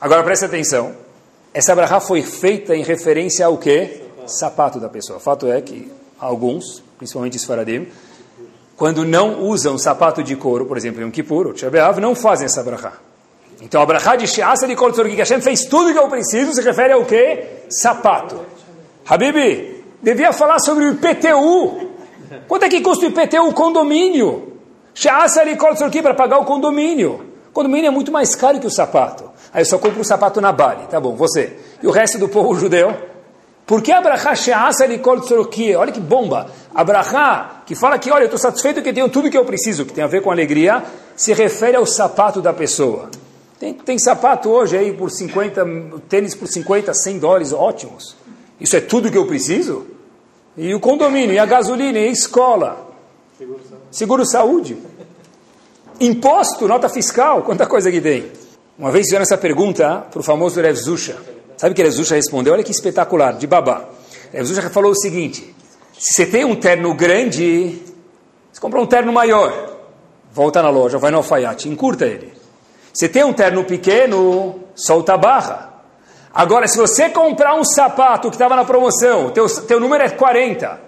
Agora preste atenção, essa brachá foi feita em referência ao quê? Sapato da pessoa. O fato é que alguns, principalmente os faradim, quando não usam sapato de couro, por exemplo, em um Kippur ou Tchebeav, não fazem essa brachá. Então, a brachá de Sheasa de Kol que Hashem fez tudo que eu preciso, se refere ao quê? Sapato. Habibi, devia falar sobre o IPTU. Quanto é que custa o IPTU? O condomínio. Sheasa de Kol para pagar o condomínio. O condomínio é muito mais caro que o sapato. Aí eu só compro o sapato na Bali. Tá bom, você. E o resto do povo judeu? Por que a brachá Sheasa de Kol Olha que bomba. A brachá que fala que, olha, eu estou satisfeito que tenho tudo que eu preciso, que tem a ver com alegria, se refere ao sapato da pessoa. Tem, tem sapato hoje aí por 50, tênis por 50, 100 dólares, ótimos. Isso é tudo que eu preciso? E o condomínio, e a gasolina, e a escola. Seguro saúde. Imposto, nota fiscal, quanta coisa que tem. Uma vez fizeram essa pergunta para o famoso Rev Zusha. Sabe o que Rev Zusha respondeu? Olha que espetacular, de babá. Rev Zusha falou o seguinte, se você tem um terno grande, você compra um terno maior. Volta na loja, vai no alfaiate, encurta ele. Você tem um terno pequeno, solta a barra. Agora, se você comprar um sapato que estava na promoção, teu, teu número é 40,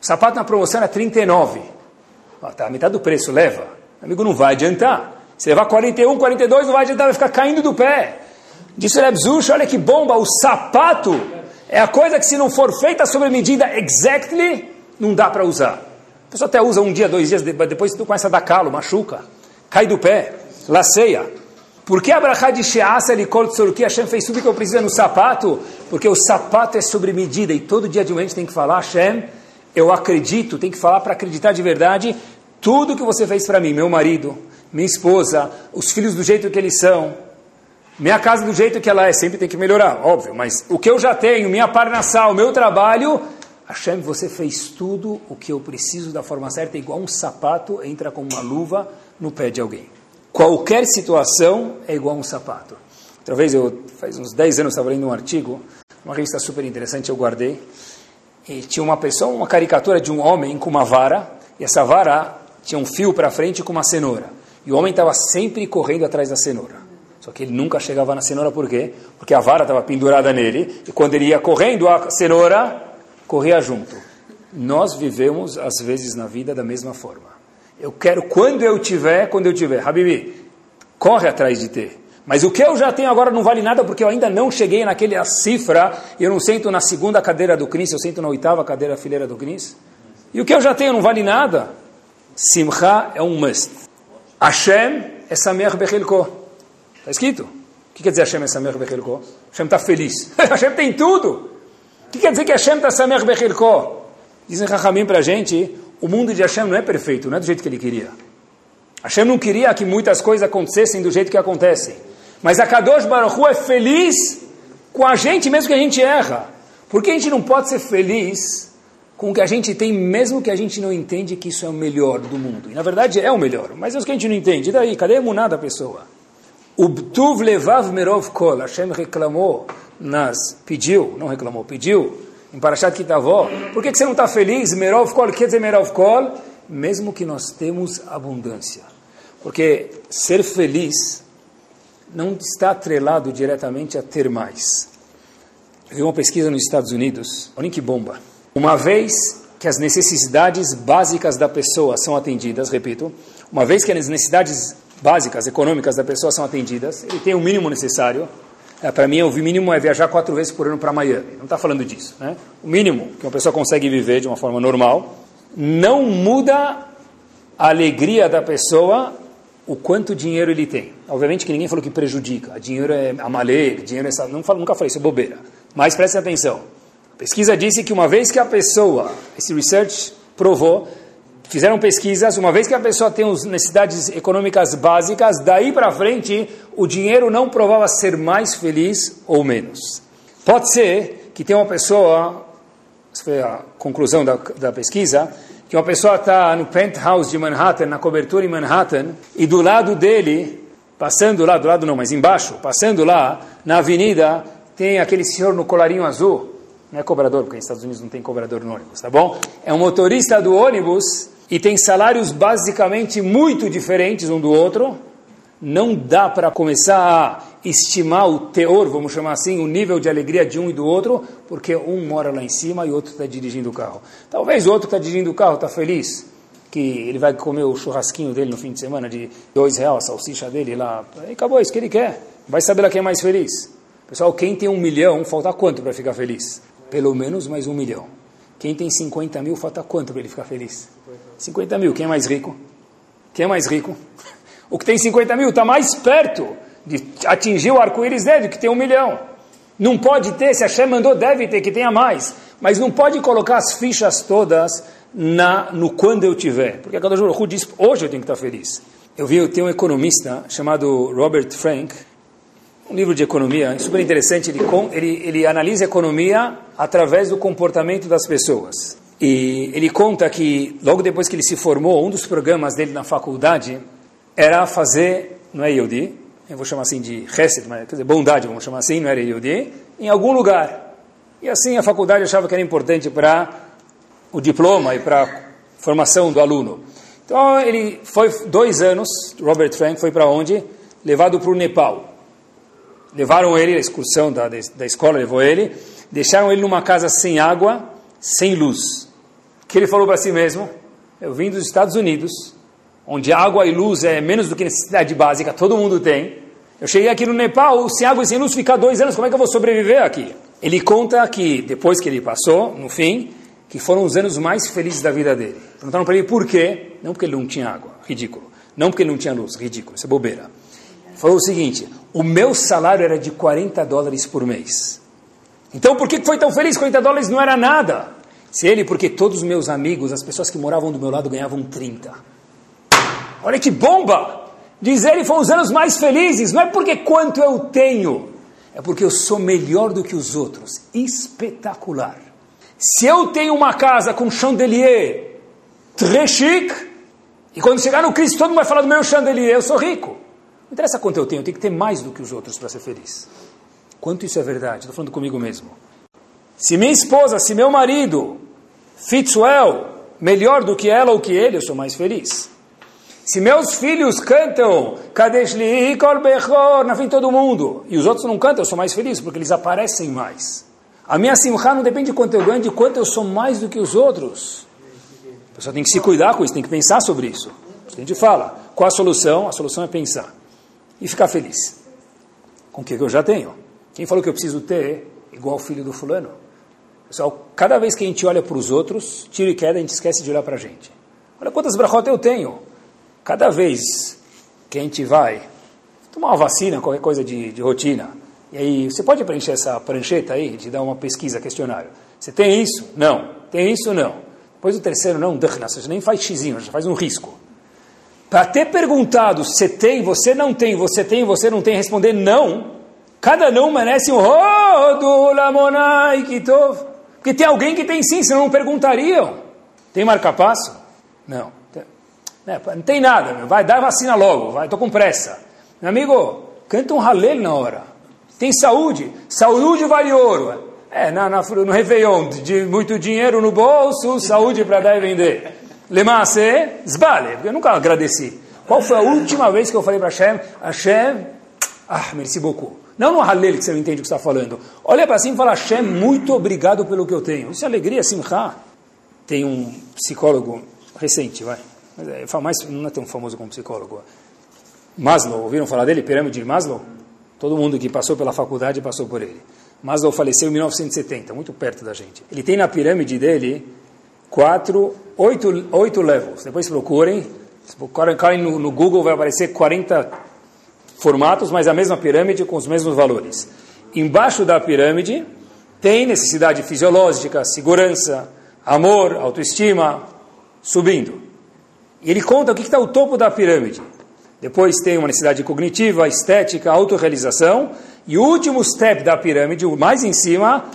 o sapato na promoção é 39, está tá, metade do preço, leva. Amigo, não vai adiantar. Se levar 41, 42, não vai adiantar, vai ficar caindo do pé. Disse o Rebzush, olha que bomba, o sapato é a coisa que se não for feita sob medida exactly, não dá para usar. A pessoa até usa um dia, dois dias, depois tu começa a dar calo, machuca, cai do pé laceia. Por que a brachá de Sheasa ele que Hashem fez tudo que eu preciso no sapato? Porque o sapato é sobre medida e todo dia de manhã a gente tem que falar, Hashem, eu acredito, tem que falar para acreditar de verdade tudo que você fez para mim, meu marido, minha esposa, os filhos do jeito que eles são. Minha casa do jeito que ela é sempre tem que melhorar, óbvio, mas o que eu já tenho, minha parnassal, meu trabalho, Hashem, você fez tudo o que eu preciso da forma certa, igual um sapato entra com uma luva no pé de alguém. Qualquer situação é igual um sapato. Outra vez, eu, faz uns 10 anos, estava lendo um artigo, uma revista super interessante, eu guardei, e tinha uma pessoa, uma caricatura de um homem com uma vara, e essa vara tinha um fio para frente com uma cenoura. E o homem estava sempre correndo atrás da cenoura. Só que ele nunca chegava na cenoura, por quê? Porque a vara estava pendurada nele, e quando ele ia correndo, a cenoura corria junto. Nós vivemos, às vezes, na vida da mesma forma. Eu quero quando eu tiver, quando eu tiver. Habibi, corre atrás de ter. Mas o que eu já tenho agora não vale nada porque eu ainda não cheguei naquela cifra. Eu não sento na segunda cadeira do CNIS, eu sento na oitava cadeira fileira do CNIS. E o que eu já tenho não vale nada. Simcha é um must. Hashem é Samer Bechilko. Está escrito? O que quer dizer Hashem é Samer Bechilko? Hashem está feliz. Hashem tem tudo. O que quer dizer que Hashem está Samer Bechilko? Dizem Rahamim para a gente, o mundo de Hashem não é perfeito, não é do jeito que ele queria. Hashem não queria que muitas coisas acontecessem do jeito que acontecem. Mas a Kadosh Baruch Hu é feliz com a gente mesmo que a gente erra. Por que a gente não pode ser feliz com o que a gente tem, mesmo que a gente não entende que isso é o melhor do mundo? E na verdade é o melhor, mas é o que a gente não entende. E daí, cadê a emuná da pessoa? Ubtuv levav merov kol. Hashem reclamou, nas, pediu, não reclamou, pediu, em Parashat Kitavó. Por que, que você não está feliz? Merov kol, quer dizer merov kol? Mesmo que nós temos abundância. Porque ser feliz não está atrelado diretamente a ter mais. Eu vi uma pesquisa nos Estados Unidos, olha que bomba. Uma vez que as necessidades básicas da pessoa são atendidas, repito, uma vez que as necessidades básicas, econômicas da pessoa são atendidas, ele tem o mínimo necessário. É, Para mim, o mínimo é viajar quatro vezes por ano para Miami. Não está falando disso. Né? O mínimo que uma pessoa consegue viver de uma forma normal não muda a alegria da pessoa o quanto dinheiro ele tem. Obviamente que ninguém falou que prejudica. Dinheiro é amalê, dinheiro é... Não falo, nunca falei, isso é bobeira. Mas preste atenção. A pesquisa disse que uma vez que a pessoa, esse research provou, fizeram pesquisas, uma vez que a pessoa tem as necessidades econômicas básicas, daí para frente o dinheiro não provava ser mais feliz ou menos. Pode ser que tenha uma pessoa, essa foi a conclusão da, da pesquisa, que uma pessoa está no penthouse de Manhattan, na cobertura em Manhattan, e do lado dele, passando lá, do lado não, mas embaixo, passando lá, na avenida, tem aquele senhor no colarinho azul, não é cobrador, porque nos Estados Unidos não tem cobrador no ônibus, tá bom? É um motorista do ônibus e tem salários basicamente muito diferentes um do outro, não dá para começar a estimar o teor, vamos chamar assim, o nível de alegria de um e do outro, porque um mora lá em cima e o outro está dirigindo o carro. Talvez o outro está dirigindo o carro, está feliz, que ele vai comer o churrasquinho dele no fim de semana de dois reais, a salsicha dele lá. E acabou, é isso que ele quer. Vai saber lá quem é mais feliz. Pessoal, quem tem um milhão, falta quanto para ficar feliz? Pelo menos mais um milhão. Quem tem 50 mil, falta quanto para ele ficar feliz? 50 mil. Quem é mais rico? Quem é mais rico? O que tem 50 mil está mais perto de atingir o arco-íris dele, que tem um milhão. Não pode ter, se a Shem mandou, deve ter, que tenha mais. Mas não pode colocar as fichas todas na, no quando eu tiver. Porque a Kadosh Baruch diz, hoje eu tenho que estar feliz. Eu vi, tenho um economista chamado Robert Frank, um livro de economia, super interessante, ele, ele, ele analisa a economia através do comportamento das pessoas. E ele conta que, logo depois que ele se formou, um dos programas dele na faculdade era fazer, não é Yodi, eu vou chamar assim de Hesed, mas, quer dizer, bondade, vamos chamar assim, não era Yodi, em algum lugar. E assim a faculdade achava que era importante para o diploma e para a formação do aluno. Então ele foi dois anos, Robert Frank foi para onde? Levado para o Nepal. Levaram ele, a excursão da, da escola levou ele, deixaram ele numa casa sem água, sem luz. Que ele falou para si mesmo: Eu vim dos Estados Unidos, onde água e luz é menos do que necessidade básica, todo mundo tem. Eu cheguei aqui no Nepal, sem água e sem luz, ficar dois anos, como é que eu vou sobreviver aqui? Ele conta que, depois que ele passou, no fim, que foram os anos mais felizes da vida dele. Perguntaram para ele por quê? Não porque ele não tinha água, ridículo. Não porque ele não tinha luz, ridículo, isso é bobeira. Falou o seguinte: o meu salário era de 40 dólares por mês. Então por que foi tão feliz? 40 dólares não era nada. Se ele, porque todos os meus amigos, as pessoas que moravam do meu lado, ganhavam 30. Olha que bomba! Dizer ele foram os anos mais felizes, não é porque quanto eu tenho, é porque eu sou melhor do que os outros. Espetacular. Se eu tenho uma casa com chandelier très chic, e quando chegar no Cristo todo mundo vai falar do meu chandelier, eu sou rico. Não interessa quanto eu tenho, eu tenho que ter mais do que os outros para ser feliz. Quanto isso é verdade? Estou falando comigo mesmo. Se minha esposa, se meu marido fits well, melhor do que ela ou que ele, eu sou mais feliz. Se meus filhos cantam Kadesh li kol bechor na frente todo mundo, e os outros não cantam, eu sou mais feliz, porque eles aparecem mais. A minha simcha não depende de quanto eu ganho, de quanto eu sou mais do que os outros. A pessoa tem que se cuidar com isso, tem que pensar sobre isso. A gente fala, qual a solução? A solução é pensar. E ficar feliz. Com o que eu já tenho. Quem falou que eu preciso ter igual o filho do fulano? Pessoal, cada vez que a gente olha para os outros, tiro e queda, a gente esquece de olhar para a gente. Olha quantas brachot eu tenho. Cada vez que a gente vai tomar uma vacina, qualquer coisa de, de rotina, e aí você pode preencher essa prancheta aí, de dar uma pesquisa, questionário. Você tem isso? Não. Tem isso? Não. Depois o terceiro, não, você nem faz xizinho, já faz um risco. Para ter perguntado se tem, você não tem, você tem, você não tem, responder não, cada não merece um rodo lamonai kitov. Porque tem alguém que tem sim, senão não perguntariam. Tem marca-passo? Não. É, não tem nada, meu. vai dar vacina logo, vai, estou com pressa. Meu amigo, canta um halel na hora. Tem saúde, saúde vale ouro. É, na, na, no Réveillon, de muito dinheiro no bolso, saúde para dar e vender. Lemasse, zbale, eu nunca agradeci. Qual foi a última vez que eu falei para Hashem, Hashem, ah, merci beaucoup. Não no halel que você não entende o que está falando. Olha para cima e fala, Hashem, muito obrigado pelo que eu tenho. Isso é alegria, simcha. Tem um psicólogo recente, vai mas é, não é tão famoso como psicólogo. Maslow, ouviram falar dele? Pirâmide de Maslow? Todo mundo que passou pela faculdade passou por ele. Maslow faleceu em 1970, muito perto da gente. Ele tem na pirâmide dele quatro, oito, oito levels. Depois procurem, se procurem no, no Google vai aparecer 40 formatos, mas a mesma pirâmide com os mesmos valores. Embaixo da pirâmide tem necessidade fisiológica, segurança, amor, autoestima, subindo. E ele conta o que está o topo da pirâmide. Depois tem uma necessidade cognitiva, estética, autorrealização. E o último step da pirâmide, o mais em cima,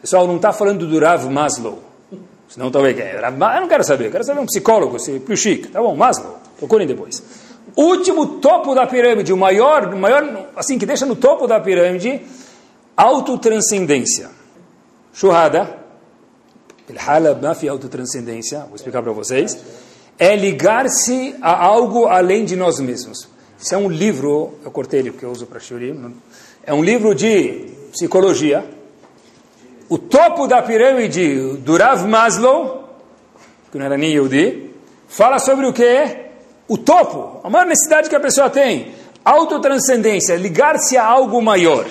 pessoal, não está falando do Rav Maslow. Senão talvez é. Eu não quero saber, eu quero saber um psicólogo, se chique. Tá bom, Maslow, procurem depois. Último topo da pirâmide, o maior, maior, assim, que deixa no topo da pirâmide, autotranscendência. Churrada, Halab Mafi autotranscendência, vou explicar para vocês é ligar-se a algo além de nós mesmos. Isso é um livro, eu cortei ele porque eu uso para Shurim, é um livro de psicologia. O topo da pirâmide do Rav Maslow, que não era nem Yehudi, fala sobre o que? O topo, a maior necessidade que a pessoa tem. Autotranscendência, ligar-se a algo maior.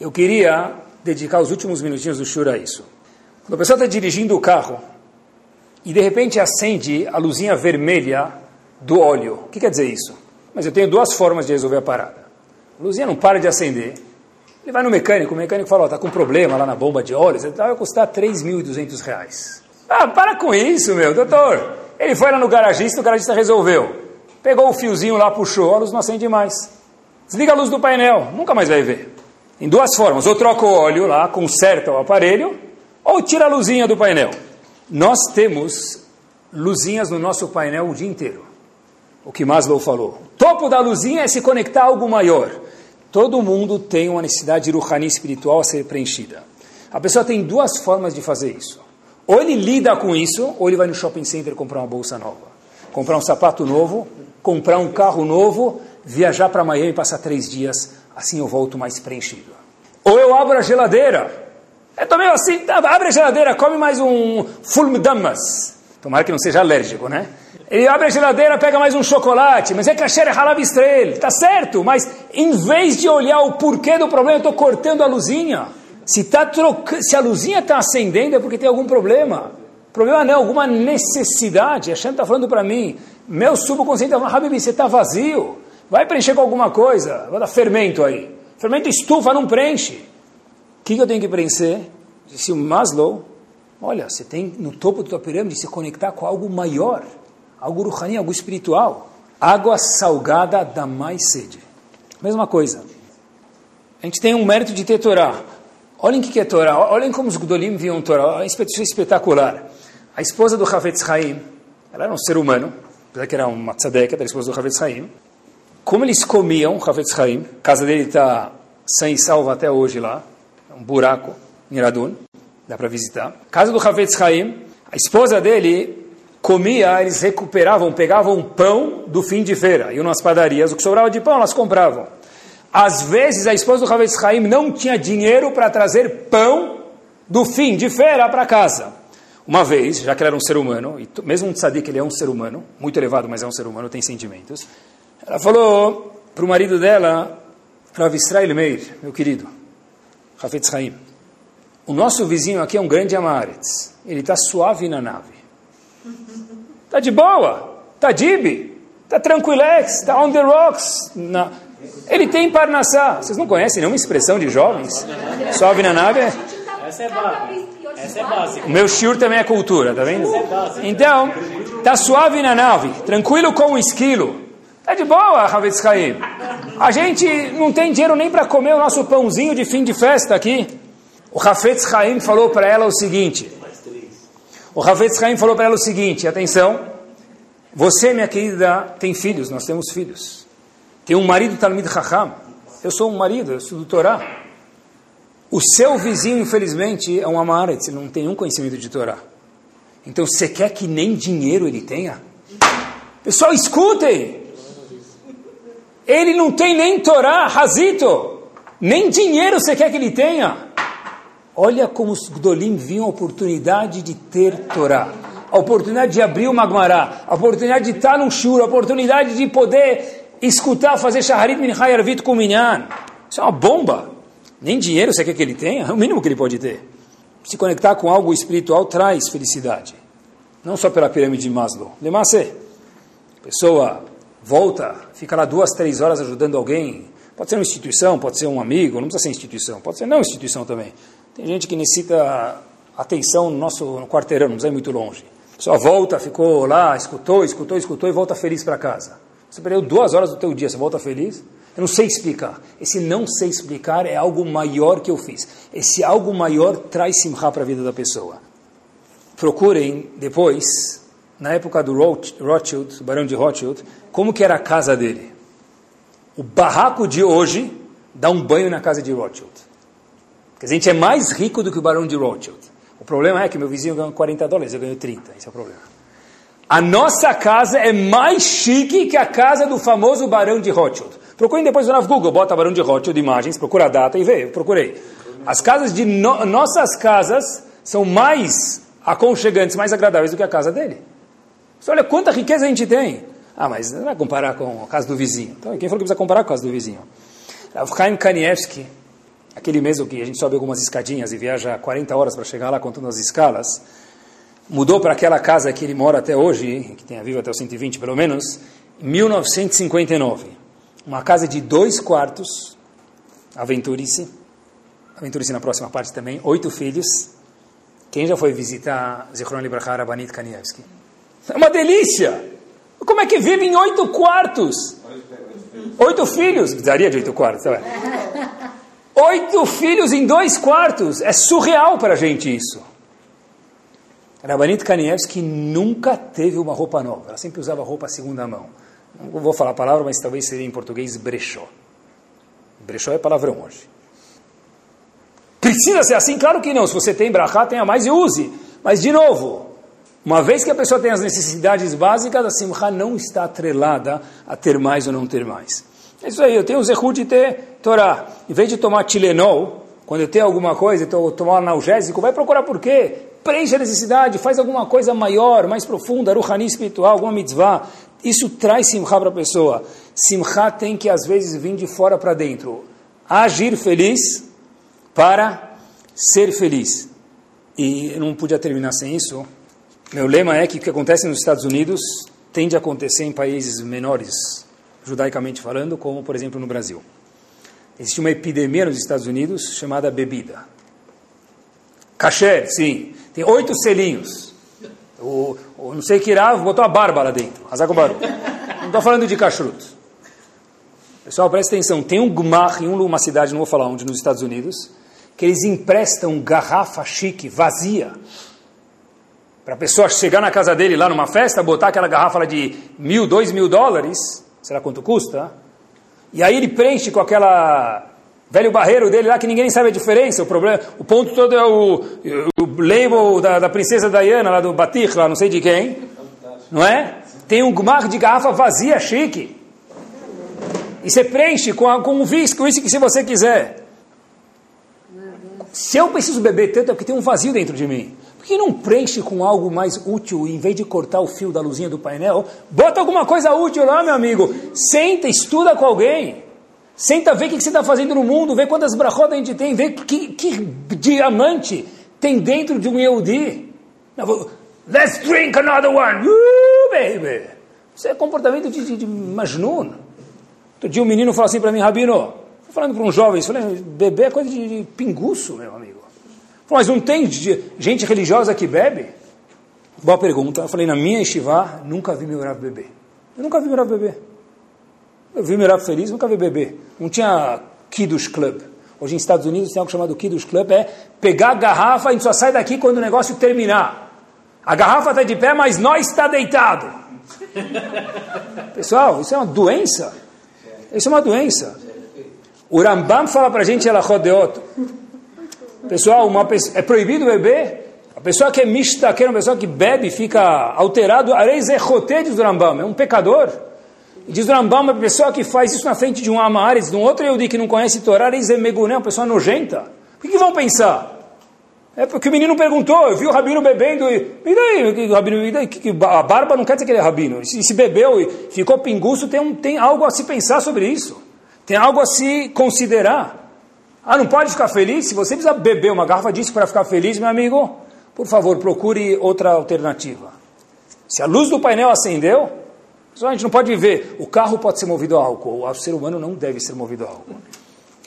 Eu queria dedicar os últimos minutinhos do Shura a isso. Quando a pessoa está dirigindo o carro, e de repente acende a luzinha vermelha do óleo. O que quer dizer isso? Mas eu tenho duas formas de resolver a parada. A luzinha não para de acender. Ele vai no mecânico, o mecânico fala, está com problema lá na bomba de óleo, vai custar 3.200 reais. Ah, para com isso, meu, doutor. Ele foi lá no garagista, o garagista resolveu. Pegou o fiozinho lá, puxou, a luz não acende mais. Desliga a luz do painel, nunca mais vai ver. Em duas formas, ou troca o óleo lá, conserta o aparelho, ou tira a luzinha do painel. Nós temos luzinhas no nosso painel o dia inteiro. O que Maslow falou. O topo da luzinha é se conectar a algo maior. Todo mundo tem uma necessidade de ruhani espiritual a ser preenchida. A pessoa tem duas formas de fazer isso. Ou ele lida com isso, ou ele vai no shopping center comprar uma bolsa nova. Comprar um sapato novo, comprar um carro novo, viajar para Miami e passar três dias, assim eu volto mais preenchido. Ou eu abro a geladeira, é meio assim, abre a geladeira, come mais um fulmidamas. Tomara que não seja alérgico, né? Ele abre a geladeira, pega mais um chocolate, mas é kasher é halab estrela, tá certo, mas em vez de olhar o porquê do problema, eu estou cortando a luzinha. Se, tá troca... Se a luzinha está acendendo é porque tem algum problema. Problema não, alguma necessidade. A Shem está falando para mim, meu subconsciente está falando, Habib, você está vazio. Vai preencher com alguma coisa. Vai dar fermento aí. Fermento estufa, não preenche. O que, que eu tenho que preencher? Disse o Maslow, olha, você tem no topo da tua pirâmide se conectar com algo maior, algo ruhani, algo espiritual. Água salgada dá mais sede. Mesma coisa. A gente tem um mérito de ter Torá. Olhem o que é Torá. Olhem como os Gudolim viam Torá. Isso é espetacular. A esposa do Havetz Haim, ela era um ser humano, apesar que era uma tzadeka, era a esposa do Havetz Haim. Como eles comiam Havetz Haim, a casa dele está sem salva até hoje lá, um buraco em Radun, dá para visitar. Casa do Havetz Haim, a esposa dele comia, eles recuperavam, pegavam pão do fim de feira, iam nas padarias, o que sobrava de pão elas compravam. Às vezes a esposa do Havetz Haim não tinha dinheiro para trazer pão do fim de feira para casa. Uma vez, já que ela era um ser humano, e mesmo um tzadik, ele é um ser humano, muito elevado, mas é um ser humano, tem sentimentos, ela falou para o marido dela, Rav Israel Meir, meu querido, Hafetz Haim, o nosso vizinho aqui é um grande Amaretz, ele está suave na nave. Está de boa, está dib, está tranquilex, está on the rocks. Na... Ele tem Parnassá. Vocês não conhecem nenhuma expressão de jovens? Suave na nave? Essa é básica. Essa é básica. O meu shiur também é cultura, tá vendo? É então, está suave na nave, tranquilo com o esquilo. É de boa, Havetz Haim. A gente não tem dinheiro nem para comer o nosso pãozinho de fim de festa aqui. O Havetz Haim falou para ela o seguinte. O Havetz Haim falou para ela o seguinte, atenção. Você, minha querida, tem filhos, nós temos filhos. Tem um marido Talmid Chacham. Eu sou um marido, eu sou do Torá. O seu vizinho, infelizmente, é um Amaretz, ele não tem nenhum conhecimento de Torá. Então, você quer que nem dinheiro ele tenha? Pessoal, escutem! Ele não tem nem Torá, Razito, nem dinheiro você quer que ele tenha. Olha como os Gdolim viam a oportunidade de ter Torá, a oportunidade de abrir o Magmará, a oportunidade de estar num shur, a oportunidade de poder escutar, fazer Shaharit Minchai com Minyan. Isso é uma bomba. Nem dinheiro você quer que ele tenha, é o mínimo que ele pode ter. Se conectar com algo espiritual traz felicidade. Não só pela pirâmide de Maslow. Lemase, pessoa volta, fica lá duas, três horas ajudando alguém. Pode ser uma instituição, pode ser um amigo, não precisa ser instituição, pode ser não instituição também. Tem gente que necessita atenção no nosso no quarteirão, não precisa ir muito longe. Só volta, ficou lá, escutou, escutou, escutou e volta feliz para casa. Você perdeu duas horas do teu dia, você volta feliz? Eu não sei explicar. Esse não sei explicar é algo maior que eu fiz. Esse algo maior traz simcha para a vida da pessoa. Procurem depois na época do Rothschild, barão de Rothschild, como que era a casa dele? O barraco de hoje dá um banho na casa de Rothschild. Dizer, a gente é mais rico do que o barão de Rothschild. O problema é que meu vizinho ganha 40 dólares, eu ganho 30. Esse é o problema. A nossa casa é mais chique que a casa do famoso barão de Rothschild. Procurem depois no Google, bota barão de Rothschild, imagens, procura a data e vê. Eu procurei. As casas de no, nossas casas são mais aconchegantes, mais agradáveis do que a casa dele. Você olha quanta riqueza a gente tem. Ah, mas não vai comparar com a casa do vizinho. Então, quem falou que precisa comparar com a casa do vizinho? O Chaim Kanievski, aquele mesmo que a gente sobe algumas escadinhas e viaja 40 horas para chegar lá contando as escalas, mudou para aquela casa que ele mora até hoje, que tem a vivo até os 120 pelo menos, em 1959. Uma casa de dois quartos, aventure-se, aventure-se na próxima parte também, oito filhos. Quem já foi visitar Zichron Libraha Rabanit Kanievski? É uma delícia. Como é que vive em oito quartos? Oito filhos. Daria de oito quartos. Tá oito filhos em dois quartos. É surreal para a gente isso. Rabanit Kanievski nunca teve uma roupa nova. Ela sempre usava roupa segunda mão. Não vou falar a palavra, mas talvez seria em português brechó. Brechó é palavrão hoje. Precisa ser assim? Claro que não. Se você tem brachá, tenha mais e use. Mas, de novo, uma vez que a pessoa tem as necessidades básicas, a simcha não está atrelada a ter mais ou não ter mais. É isso aí, eu tenho o zehut de ter Torá. Em vez de tomar Tilenol, quando eu tenho alguma coisa, então tomar analgésico, vai procurar por quê? Preenche a necessidade, faz alguma coisa maior, mais profunda, ruhani espiritual, alguma mitzvah. Isso traz simcha para a pessoa. Simcha tem que às vezes vir de fora para dentro. Agir feliz para ser feliz. E eu não podia terminar sem isso. Meu lema é que o que acontece nos Estados Unidos tende a acontecer em países menores, judaicamente falando, como por exemplo no Brasil. Existe uma epidemia nos Estados Unidos chamada bebida. Kasher, sim. Tem oito selinhos. O, o não sei que irá, botou a barba lá dentro. Azar com barulho. estou falando de kashrut. Pessoal, presta atenção. Tem um gmach em uma cidade, não vou falar onde, nos Estados Unidos, que eles emprestam garrafa chique, vazia, para a pessoa chegar na casa dele lá numa festa, botar aquela garrafa de mil, dois mil dólares, será quanto custa? E aí ele preenche com aquela velho barreiro dele lá que ninguém sabe a diferença. O problema, o ponto todo é o, o label da, da princesa Diana lá do Batik, lá não sei de quem, não é? Tem um gumar de garrafa vazia, chique. E você preenche com, a, com um whisky, o whisky que se você quiser. Se eu preciso beber tanto é porque tem um vazio dentro de mim. Por que não preenche com algo mais útil, em vez de cortar o fio da luzinha do painel, bota alguma coisa útil lá, meu amigo. Senta, estuda com alguém. Senta, vê o que você está fazendo no mundo, vê quantas brachodas a gente tem, vê que, que diamante tem dentro de um Yehudi. Let's drink another one. Uh, baby. Isso é comportamento de, de, de Majnun. Outro dia um menino falou assim para mim, Rabino, falando para um jovem, falei, beber é coisa de, de pinguço, meu amigo. Mas não tem gente religiosa que bebe? Boa pergunta. Eu falei, na minha estivá, nunca vi meu Rav beber. Eu nunca vi meu Rav beber. Eu vi meu Rav feliz, nunca vi beber. Não tinha Kiddush Club. Hoje, nos Estados Unidos, tem algo chamado Kiddush Club, é pegar a garrafa, a gente só sai daqui quando o negócio terminar. A garrafa está de pé, mas nós está deitado. Pessoal, isso é uma doença. Isso é uma doença. O Rambam fala para a gente, ela rodeoto. Pessoal, uma é proibido beber? A pessoa que é mista, que é uma pessoa que bebe, fica alterado, areis é diz o Rambam, é um pecador. Diz o Rambam, uma pessoa que faz isso na frente de um Amares, de um outro Yehudi que não conhece Torá, areis é meguné, uma pessoa nojenta. O que, que vão pensar? É porque o menino perguntou, eu vi o rabino bebendo, e, e daí, o rabino, e daí, que, a barba não quer dizer que ele é rabino. Se, se bebeu e ficou pinguço, tem, um, tem algo a se pensar sobre isso. Tem algo a se considerar. Ah, não pode ficar feliz? Se você precisa beber uma garrafa disso para ficar feliz, meu amigo, por favor, procure outra alternativa. Se a luz do painel acendeu, a gente não pode viver. O carro pode ser movido a álcool, o ser humano não deve ser movido a álcool.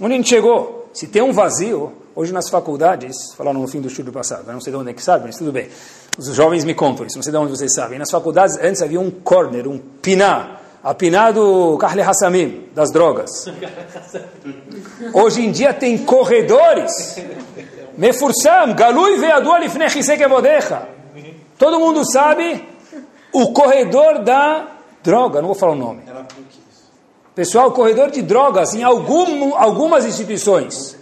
Onde a gente chegou? Se tem um vazio, hoje nas faculdades, falaram no fim do estudo passado, não sei de onde é que sabe, mas tudo bem. Os jovens me contam isso, não sei de onde vocês sabem. Nas faculdades, antes havia um corner, um piná, apinado Carle Hassamim, das drogas. Hoje em dia tem corredores. Mefursam, Galui Todo mundo sabe o corredor da droga, não vou falar o nome. Pessoal, corredor de drogas em algum, algumas instituições.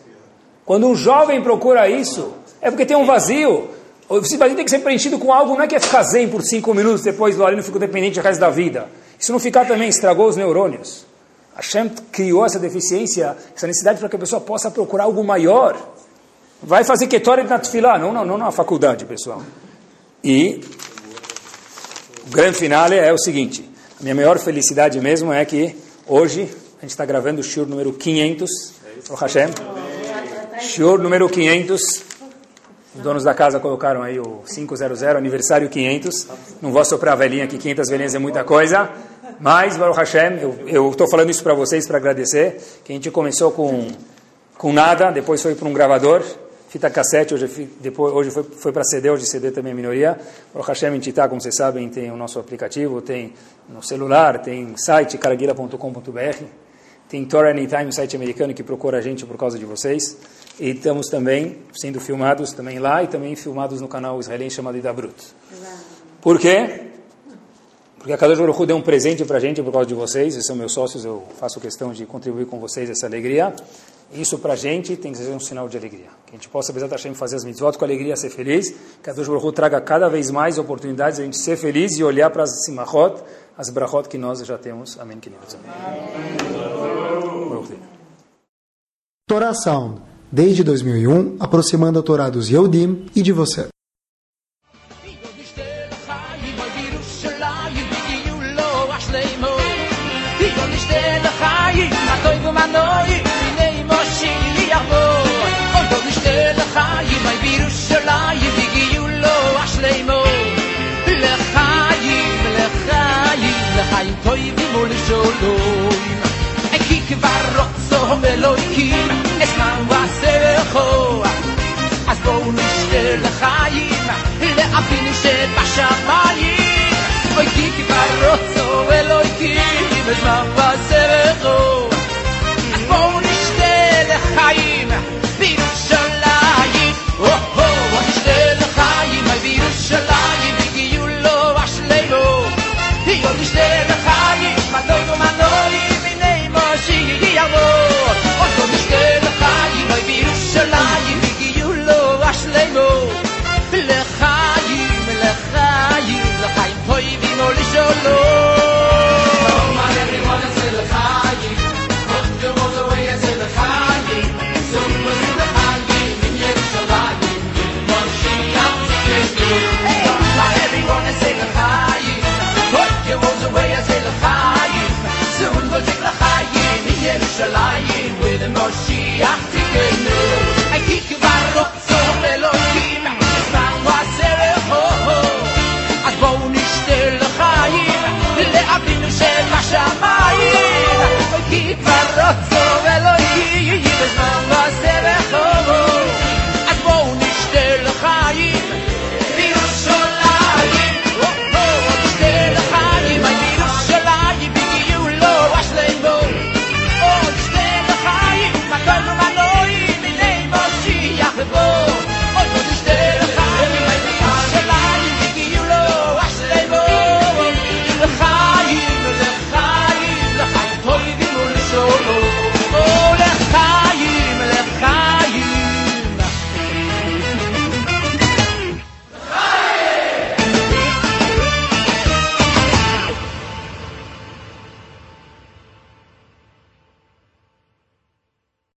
Quando um jovem procura isso, é porque tem um vazio. Esse vazio tem que ser preenchido com algo, não é que é ficar zen por cinco minutos, depois do aluno fica dependente o resto da vida. Se não ficar também, estragou os neurônios. Hashem criou essa deficiência, essa necessidade para que a pessoa possa procurar algo maior. Vai fazer Ketoret na Tfilah, não, não, não na faculdade, pessoal. E o grande finale é o seguinte, a minha maior felicidade mesmo é que hoje a gente está gravando o Shur número 500, o Hashem. Shur número 500, os donos da casa colocaram aí o 500, aniversário 500. Não vou soprar a velhinha aqui, 500 velhinhas é muita coisa. Mas, Baruch Hashem, eu estou falando isso para vocês para agradecer, que a gente começou com, com nada, depois foi para um gravador, fita cassete, hoje, depois, hoje foi, foi para CD, hoje CD também é minoria. Baruch Hashem, Titá, como vocês sabem, tem o nosso aplicativo, tem no celular, tem site, caraguila.com.br, tem Torah Anytime, um site americano que procura a gente por causa de vocês. E estamos também sendo filmados também lá e também filmados no canal israelense chamado Idabrut. Por quê? Porque a Kadosh Baruch Hu deu um presente para a gente por causa de vocês, eles são meus sócios, eu faço questão de contribuir com vocês essa alegria. Isso para a gente tem que ser um sinal de alegria. Que a gente possa, apesar de fazer as mitzvot com alegria, ser feliz. Que a Kadosh Baruch Hu traga cada vez mais oportunidades de a gente ser feliz e olhar para as simachot, as brachot que nós já temos. Amém. Torá Sound, desde 2001, aproximando a Torá dos Yehudim e de você. manoi nei moshi yavo oy do בואו נשתה לחיים, לאבינו שבשמיים. אוי כי כבר רוצו אלוהים, בזמן